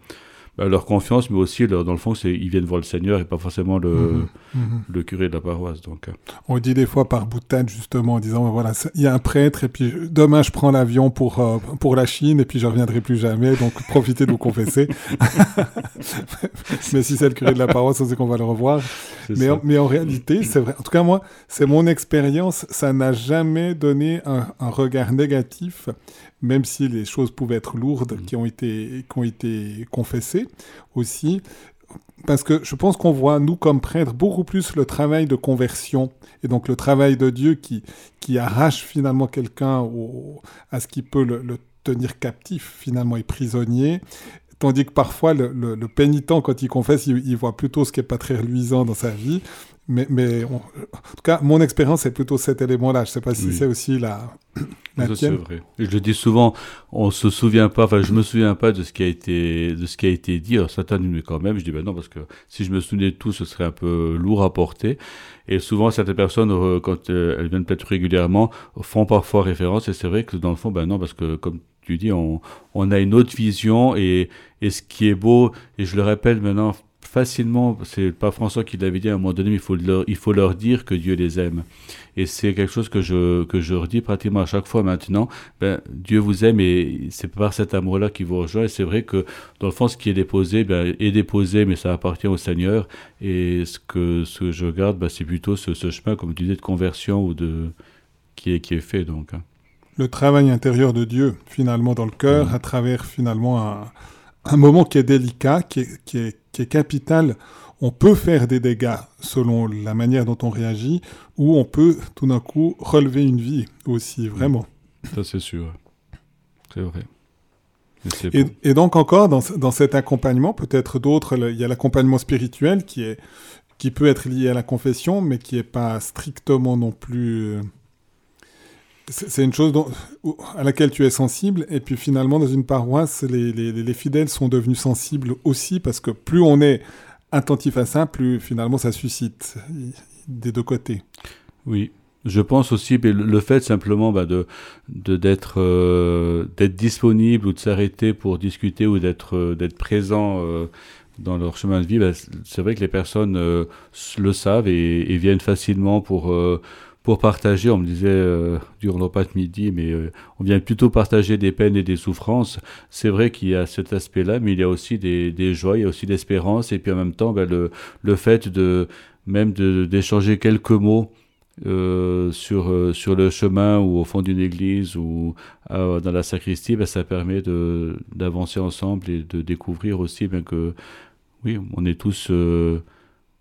leur confiance, mais aussi, leur, dans le fond, c'est, ils viennent voir le Seigneur et pas forcément le, Mhm. Mhm. le curé de la paroisse. Donc, euh, On dit des fois par boutade, justement, en disant, voilà, il y a un prêtre, et puis demain je prends l'avion pour, euh, pour la Chine, et puis je reviendrai plus jamais, donc profitez de vous confesser. mais si c'est le curé de la paroisse, on sait qu'on va le revoir. Mais en, mais en réalité, c'est vrai. En tout cas, moi, c'est mon expérience. Ça n'a jamais donné un, un regard négatif, même si les choses pouvaient être lourdes Mhm. qui ont été, qui ont été confessées aussi. Parce que je pense qu'on voit, nous, comme prêtres, beaucoup plus le travail de conversion et donc le travail de Dieu qui, qui arrache finalement quelqu'un à ce qui peut le, le tenir captif, finalement, et prisonnier. Tandis que parfois, le, le- le pénitent, quand il confesse, il, il voit plutôt ce qui n'est pas très reluisant dans sa vie. Mais, mais on- en tout cas, mon expérience, c'est plutôt cet élément-là. Je ne sais pas si c'est aussi la Ça, c'est vrai. Je le dis souvent, on se souvient pas, enfin, je me souviens pas de ce qui a été, de ce qui a été dit. Alors, certains mais quand même, je dis, ben non, parce que si je me souvenais de tout, ce serait un peu lourd à porter. Et souvent, certaines personnes, euh, quand euh, elles viennent peut-être régulièrement, font parfois référence. Et c'est vrai que dans le fond, ben non, parce que comme tu dis, on, on a une autre vision et, et ce qui est beau, et je le rappelle maintenant facilement, c'est pas François qui l'avait dit à un moment donné, mais il faut leur, il faut leur dire que Dieu les aime. Et c'est quelque chose que je, que je redis pratiquement à chaque fois maintenant. Ben, Dieu vous aime et c'est par cet amour-là qu'il vous rejoint. Et c'est vrai que dans le fond, ce qui est déposé ben, est déposé, mais ça appartient au Seigneur. Et ce que, ce que je garde, ben, c'est plutôt ce, ce chemin, comme tu disais, de conversion ou de qui est, qui est fait. Donc, hein. le travail intérieur de Dieu, finalement, dans le cœur, Mhm. à travers, finalement, un, un moment qui est délicat, qui est, qui, est, qui est capital. On peut faire des dégâts selon la manière dont on réagit, ou on peut, tout d'un coup, relever une vie aussi, vraiment. ça c'est sûr. C'est vrai. Et Et, donc encore, dans, dans cet accompagnement, peut-être d'autres, il y a l'accompagnement spirituel qui, est, qui peut être lié à la confession, mais qui n'est pas strictement non plus... C'est une chose à laquelle tu es sensible, et puis finalement, dans une paroisse, les, les- les fidèles sont devenus sensibles aussi, parce que plus on est attentif à ça, plus finalement ça suscite des deux côtés. Oui, je pense aussi, le- fait simplement bah, de euh, d'être disponible ou de s'arrêter pour discuter ou d'être euh, présent euh, dans leur chemin de vie, bah, c'est vrai que les personnes le savent et, viennent facilement pour pour partager. On me disait euh, durant le repas de midi, mais euh, on vient plutôt partager des peines et des souffrances. C'est vrai qu'il y a cet aspect-là, mais il y a aussi des, joies, il y a aussi l'espérance, et puis en même temps, bah, le le fait de même d'échanger quelques mots euh, sur, sur le chemin ou au fond d'une église ou dans la sacristie, ben, ça permet d'avancer ensemble et de découvrir aussi ben, que oui, on est tous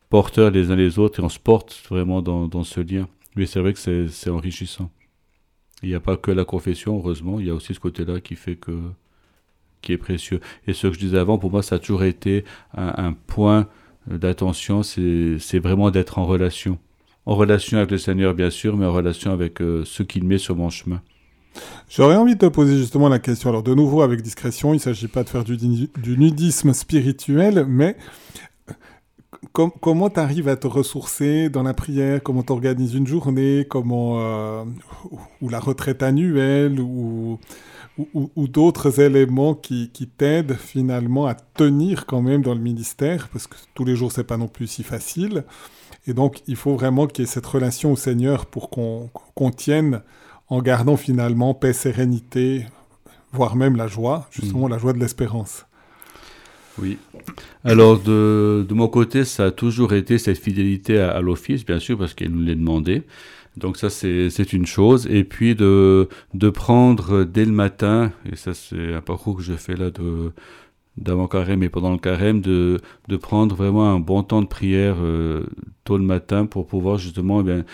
porteurs les uns les autres et on se porte vraiment dans, dans ce lien. Mais c'est vrai que c'est enrichissant. Il n'y a pas que la confession, heureusement, il y a aussi ce côté-là qui fait que qui est précieux. Et ce que je disais avant, pour moi, ça a toujours été un, point d'attention, c'est vraiment d'être en relation. En relation avec le Seigneur, bien sûr, mais en relation avec euh, ceux qu'il met sur mon chemin. J'aurais envie de te poser justement la question. Alors, de nouveau, avec discrétion, il ne s'agit pas de faire du, di- du nudisme spirituel, mais com- comment tu arrives à te ressourcer dans la prière? Comment tu organises une journée? Comment, euh, Ou la retraite annuelle? Ou, ou- d'autres éléments qui, qui t'aident finalement à tenir quand même dans le ministère? Parce que tous les jours, c'est pas non plus si facile. Et donc, il faut vraiment qu'il y ait cette relation au Seigneur pour qu'on qu'on tienne en gardant finalement paix, sérénité, voire même la joie, justement la joie de l'espérance. Oui. Alors, de, de mon côté, ça a toujours été cette fidélité à, l'office, bien sûr, parce qu'il nous l'a demandé. Donc ça, c'est une chose. Et puis de, de prendre dès le matin, et ça c'est un parcours que je fais là de d'avant carême et pendant le carême, de, de prendre vraiment un bon temps de prière euh, tôt le matin pour pouvoir justement eh bien,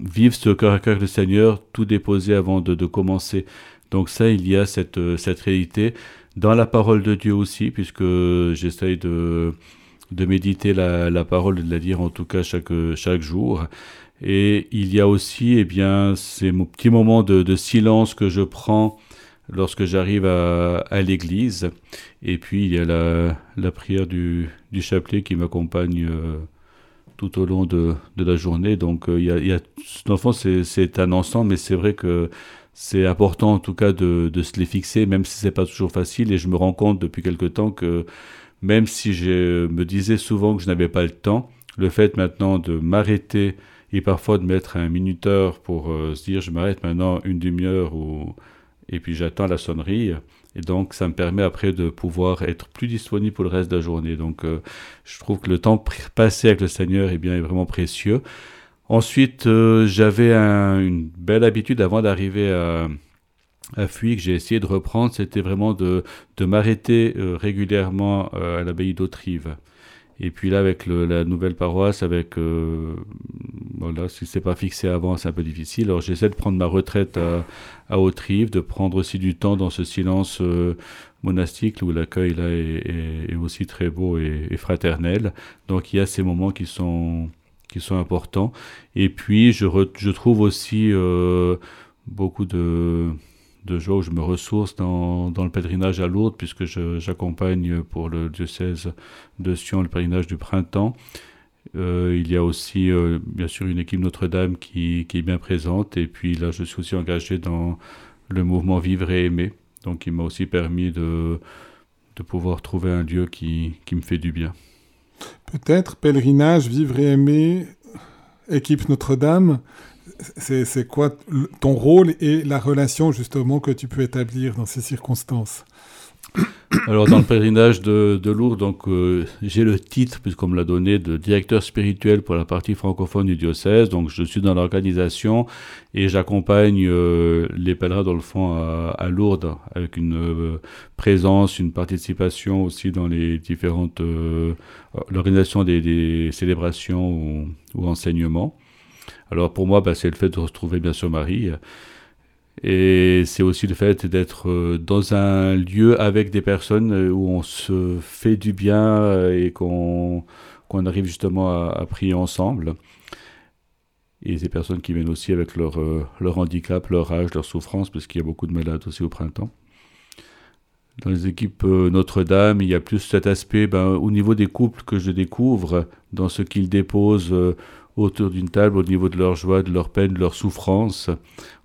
vivre ce cœur à cœur le Seigneur, tout déposer avant de, de commencer. Donc ça, il y a cette, cette réalité dans la parole de Dieu aussi, puisque j'essaye de, méditer la, la parole de la lire en tout cas chaque, chaque jour. Et il y a aussi eh bien, ces petits moments de, silence que je prends lorsque j'arrive à, l'église. Et puis il y a la, prière du, chapelet qui m'accompagne euh, tout au long de, la journée. Donc euh, c'est c'est un ensemble, mais c'est vrai que c'est important en tout cas de, de se les fixer, même si c'est pas toujours facile. Et je me rends compte depuis quelque temps que même si je me disais souvent que je n'avais pas le temps, le fait maintenant de m'arrêter et parfois de mettre un minuteur pour euh, se dire je m'arrête maintenant une demi-heure ou et puis j'attends la sonnerie et donc ça me permet après de pouvoir être plus disponible pour le reste de la journée. Donc euh, je trouve que le temps passé avec le Seigneur eh bien, est vraiment précieux. Ensuite, euh, j'avais une belle habitude avant d'arriver à, à Fuy que j'ai essayé de reprendre, c'était vraiment de, m'arrêter régulièrement à l'abbaye d'Autrive. Et puis là, avec la nouvelle paroisse, avec euh, voilà, si c'est pas fixé avant, c'est un peu difficile. Alors j'essaie de prendre ma retraite à, à de prendre aussi du temps dans ce silence euh, monastique où l'accueil là est, aussi très beau et, fraternel. Donc il y a ces moments qui sont qui sont importants. Et puis je, je trouve aussi euh, beaucoup de de joie où je me ressource dans, dans le pèlerinage à Lourdes, puisque j'accompagne pour le diocèse de Sion le pèlerinage du printemps. Euh, il y a aussi, euh, bien sûr, une équipe Notre-Dame qui, qui, est bien présente. Et puis là, je suis aussi engagé dans le mouvement Vivre et Aimer. Donc, il m'a aussi permis de, de pouvoir trouver un lieu qui, qui me fait du bien. Peut-être pèlerinage, Vivre et Aimer, équipe Notre-Dame, c'est quoi ton rôle et la relation justement que tu peux établir dans ces circonstances? alors dans le pèlerinage de, de Lourdes, donc euh, j'ai le titre, puisqu'on me l'a donné, de directeur spirituel pour la partie francophone du diocèse. Donc je suis dans l'organisation et j'accompagne euh, les pèlerins dans le fond à, Lourdes avec une euh, présence, une participation aussi dans les différentes l'organisation des, célébrations ou, ou enseignements. Alors pour moi, bah, c'est le fait de retrouver bien sûr Marie. Et c'est aussi le fait d'être euh, dans un lieu avec des personnes euh, où on se fait du bien euh, et qu'on qu'on arrive justement à, à, prier ensemble. Et ces personnes qui viennent aussi avec leur, leur handicap, leur âge, leur souffrance, parce qu'il y a beaucoup de malades aussi au printemps. Dans les équipes Notre-Dame, il y a plus cet aspect ben, au niveau des couples que je découvre, dans ce qu'ils déposent autour d'une table au niveau de leur joie, de leur peine, de leur souffrance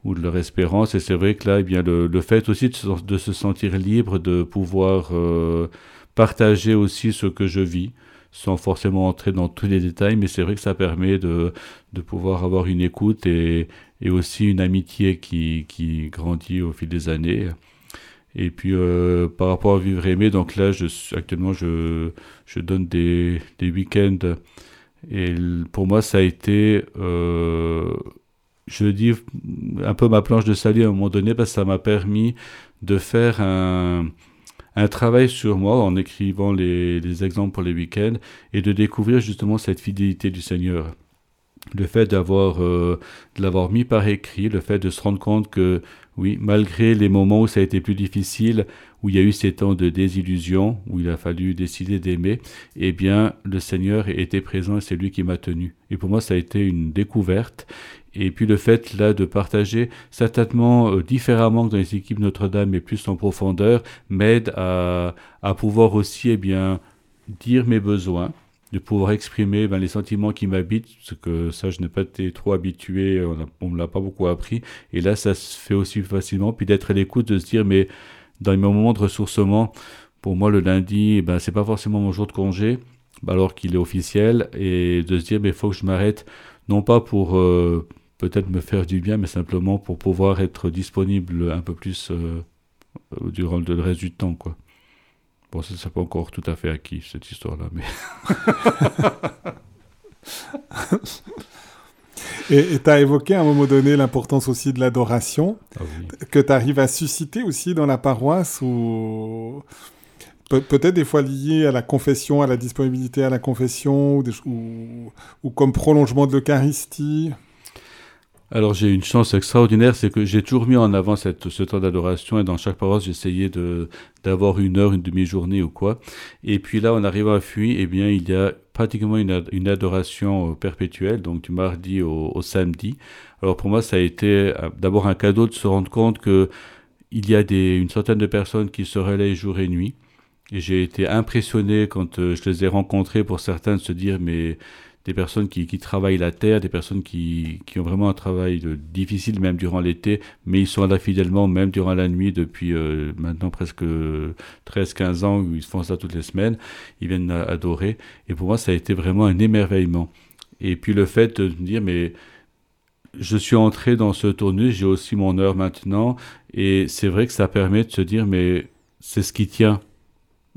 ou de leur espérance. Et c'est vrai que là, eh bien, le, le fait aussi de se, sentir libre, de pouvoir euh, partager aussi ce que je vis, sans forcément entrer dans tous les détails, mais c'est vrai que ça permet de, de pouvoir avoir une écoute et, et aussi une amitié qui, qui grandit au fil des années. Et puis euh, par rapport à vivre aimé, donc là, actuellement, je, je donne des, des week-ends et pour moi, ça a été, euh, je dis, un peu ma planche de salut à un moment donné, parce que ça m'a permis de faire un, un travail sur moi en écrivant les, les exemples pour les week-ends et de découvrir justement cette fidélité du Seigneur. Le fait d'avoir, euh, de l'avoir mis par écrit, le fait de se rendre compte que, oui, malgré les moments où ça a été plus difficile, où il y a eu ces temps de désillusion, où il a fallu décider d'aimer, eh bien, le Seigneur était présent et c'est lui qui m'a tenu. Et pour moi, ça a été une découverte. Et puis le fait là de partager certainement euh, différemment que dans les équipes Notre-Dame, mais plus en profondeur, m'aide à, à pouvoir aussi eh bien dire mes besoins, de pouvoir exprimer ben, les sentiments qui m'habitent, parce que ça, je n'ai pas été trop habitué, on ne me l'a pas beaucoup appris. Et là, ça se fait aussi facilement. Puis d'être à l'écoute, de se dire, mais dans les moments de ressourcement, pour moi, le lundi, eh ben, c'est pas forcément mon jour de congé, alors qu'il est officiel, et de se dire, il faut que je m'arrête, non pas pour euh, peut-être me faire du bien, mais simplement pour pouvoir être disponible un peu plus euh, durant le reste du temps, quoi. Bon, ça, c'est pas encore tout à fait acquis, cette histoire-là, mais... Et tu as évoqué à un moment donné l'importance aussi de l'adoration, ah oui. que tu arrives à susciter aussi dans la paroisse, ou Pe peut-être des fois lié à la confession, à la disponibilité à la confession, ou, des, ou, ou comme prolongement de l'Eucharistie? Alors j'ai une chance extraordinaire, c'est que j'ai toujours mis en avant cette, ce temps d'adoration et dans chaque paroisse j'essayais de d'avoir une heure, une demi-journée ou quoi. Et puis là, en arrivant à Fuy, eh bien il y a pratiquement une, une adoration perpétuelle, donc du mardi au, samedi. Alors pour moi, ça a été d'abord un cadeau de se rendre compte que il y a des, une centaine de personnes qui se relayent jour et nuit. Et j'ai été impressionné quand euh, je les ai rencontrés pour certains de se dire mais des personnes qui, qui, travaillent la terre, des personnes qui, qui ont vraiment un travail difficile même durant l'été, mais ils sont là fidèlement même durant la nuit depuis euh, maintenant presque 13-15 ans où ils font ça toutes les semaines. Ils viennent adorer. Et pour moi, ça a été vraiment un émerveillement. Et puis le fait de me dire, mais je suis entré dans ce tournus, j'ai aussi mon heure maintenant, et c'est vrai que ça permet de se dire, mais c'est ce qui tient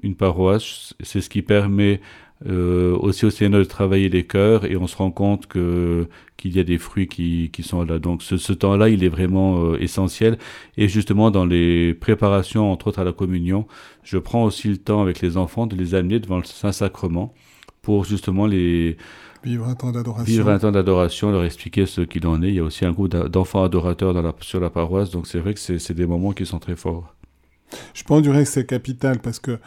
une paroisse, c'est ce qui permet euh, aussi au Seigneur de travailler les cœurs et on se rend compte que qu'il y a des fruits qui, qui sont là. Donc ce, ce temps-là, il est vraiment euh, essentiel. Et justement, dans les préparations, entre autres à la communion, je prends aussi le temps avec les enfants de les amener devant le Saint-Sacrement pour justement les vivre un temps d'adoration. Vivre un temps d'adoration, leur expliquer ce qu'il en est. Il y a aussi un groupe d'enfants adorateurs dans la, sur la paroisse, donc c'est vrai que c'est des moments qui sont très forts. Je pense du reste que c'est capital parce que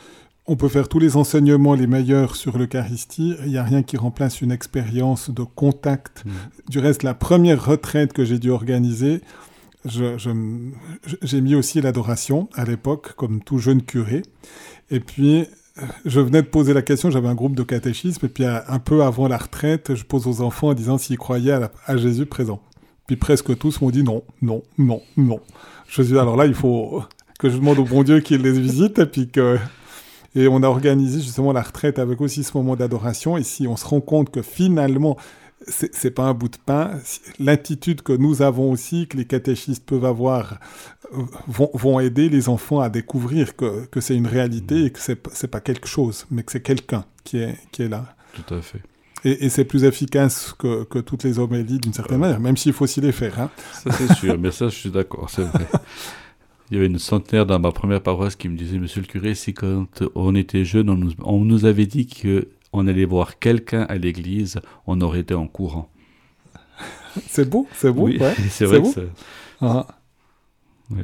on peut faire tous les enseignements les meilleurs sur l'Eucharistie. Il n'y a rien qui remplace une expérience de contact. Mmh. Du reste, la première retraite que j'ai dû organiser, j'ai je, je, mis aussi l'adoration à l'époque, comme tout jeune curé. Et puis, je venais de poser la question, j'avais un groupe de catéchisme, et puis un peu avant la retraite, je pose aux enfants en disant s'ils croyaient à, la, à Jésus présent. Puis presque tous m'ont dit non, non, non, non. Je suis alors là, il faut que je demande au bon Dieu qu'il les visite, et puis que et on a organisé justement la retraite avec aussi ce moment d'adoration. Et si on se rend compte que finalement, c'est pas un bout de pain, l'attitude que nous avons aussi, que les catéchistes peuvent avoir, euh, vont, vont aider les enfants à découvrir que, que c'est une réalité et que c'est pas quelque chose, mais que c'est quelqu'un qui est, qui est là. Tout à fait. Et, et c'est plus efficace que, que, toutes les homélies d'une certaine euh... manière, même s'il faut aussi les faire. Hein. Ça c'est sûr, mais ça je suis d'accord, c'est vrai. Il y avait une centenaire dans ma première paroisse qui me disait, Monsieur le curé, si quand on était jeune, on nous, on nous avait dit que on allait voir quelqu'un à l'église, on aurait été en courant. C'est beau, c'est beau. Oui, ouais, c'est vrai. beau. Que ah. oui.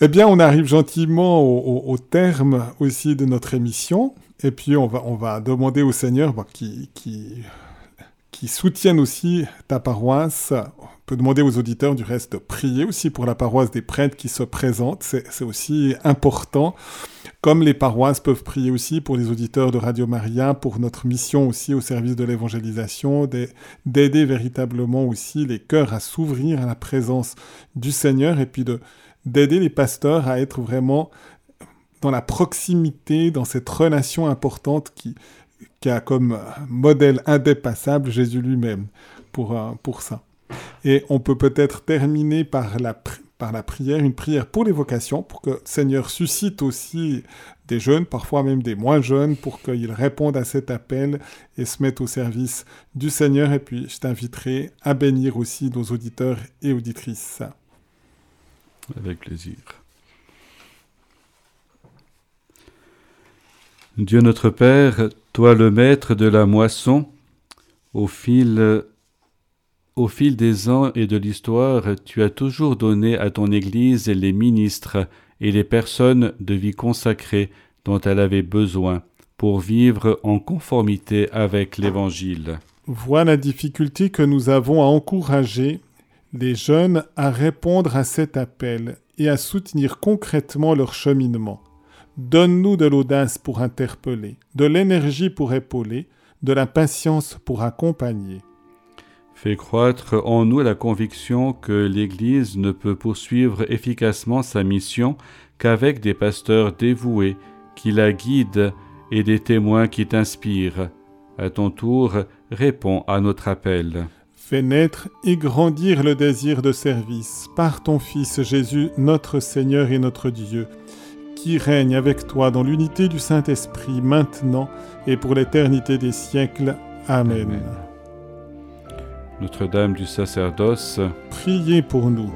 Eh bien, on arrive gentiment au, au, au, terme aussi de notre émission. Et puis, on va, on va demander au Seigneur bah, qui, qui, qui soutienne aussi ta paroisse peut demander aux auditeurs du reste de prier aussi pour la paroisse des prêtres qui se présentent. C'est aussi important. Comme les paroisses peuvent prier aussi pour les auditeurs de Radio Maria, pour notre mission aussi au service de l'évangélisation, d'aider véritablement aussi les cœurs à s'ouvrir à la présence du Seigneur et puis d'aider les pasteurs à être vraiment dans la proximité, dans cette relation importante qui, qui a comme modèle indépassable Jésus lui-même pour, pour ça. Et on peut peut-être terminer par la, par la prière, une prière pour les vocations, pour que le Seigneur suscite aussi des jeunes, parfois même des moins jeunes, pour qu'ils répondent à cet appel et se mettent au service du Seigneur. Et puis je t'inviterai à bénir aussi nos auditeurs et auditrices. Avec plaisir. Dieu notre Père, toi le maître de la moisson, au fil au fil des ans et de l'histoire, tu as toujours donné à ton Église les ministres et les personnes de vie consacrée dont elle avait besoin pour vivre en conformité avec l'Évangile. Vois la difficulté que nous avons à encourager les jeunes à répondre à cet appel et à soutenir concrètement leur cheminement. Donne-nous de l'audace pour interpeller, de l'énergie pour épauler, de la patience pour accompagner. Fais croître en nous la conviction que l'Église ne peut poursuivre efficacement sa mission qu'avec des pasteurs dévoués qui la guident et des témoins qui t'inspirent. À ton tour, réponds à notre appel. Fais naître et grandir le désir de service par ton Fils Jésus, notre Seigneur et notre Dieu, qui règne avec toi dans l'unité du Saint-Esprit maintenant et pour l'éternité des siècles. Amen. Amen. Notre-Dame du sacerdoce, priez pour nous.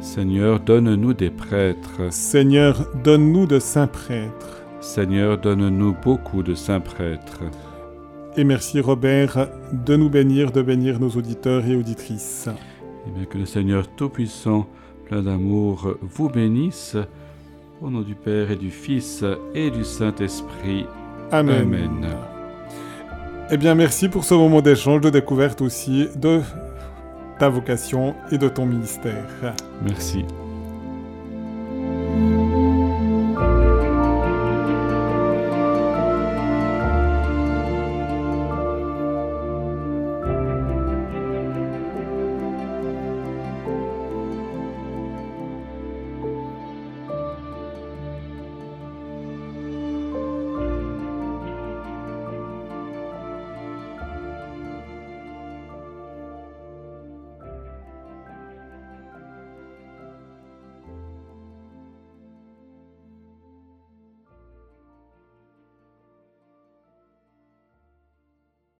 Seigneur, donne-nous des prêtres. Seigneur, donne-nous de saints prêtres. Seigneur, donne-nous beaucoup de saints prêtres. Et merci Robert de nous bénir, de bénir nos auditeurs et auditrices. Et bien que le Seigneur Tout-Puissant, plein d'amour, vous bénisse. Au nom du Père et du Fils et du Saint-Esprit. Amen. Amen. Eh bien, merci pour ce moment d'échange, de découverte aussi de ta vocation et de ton ministère. Merci.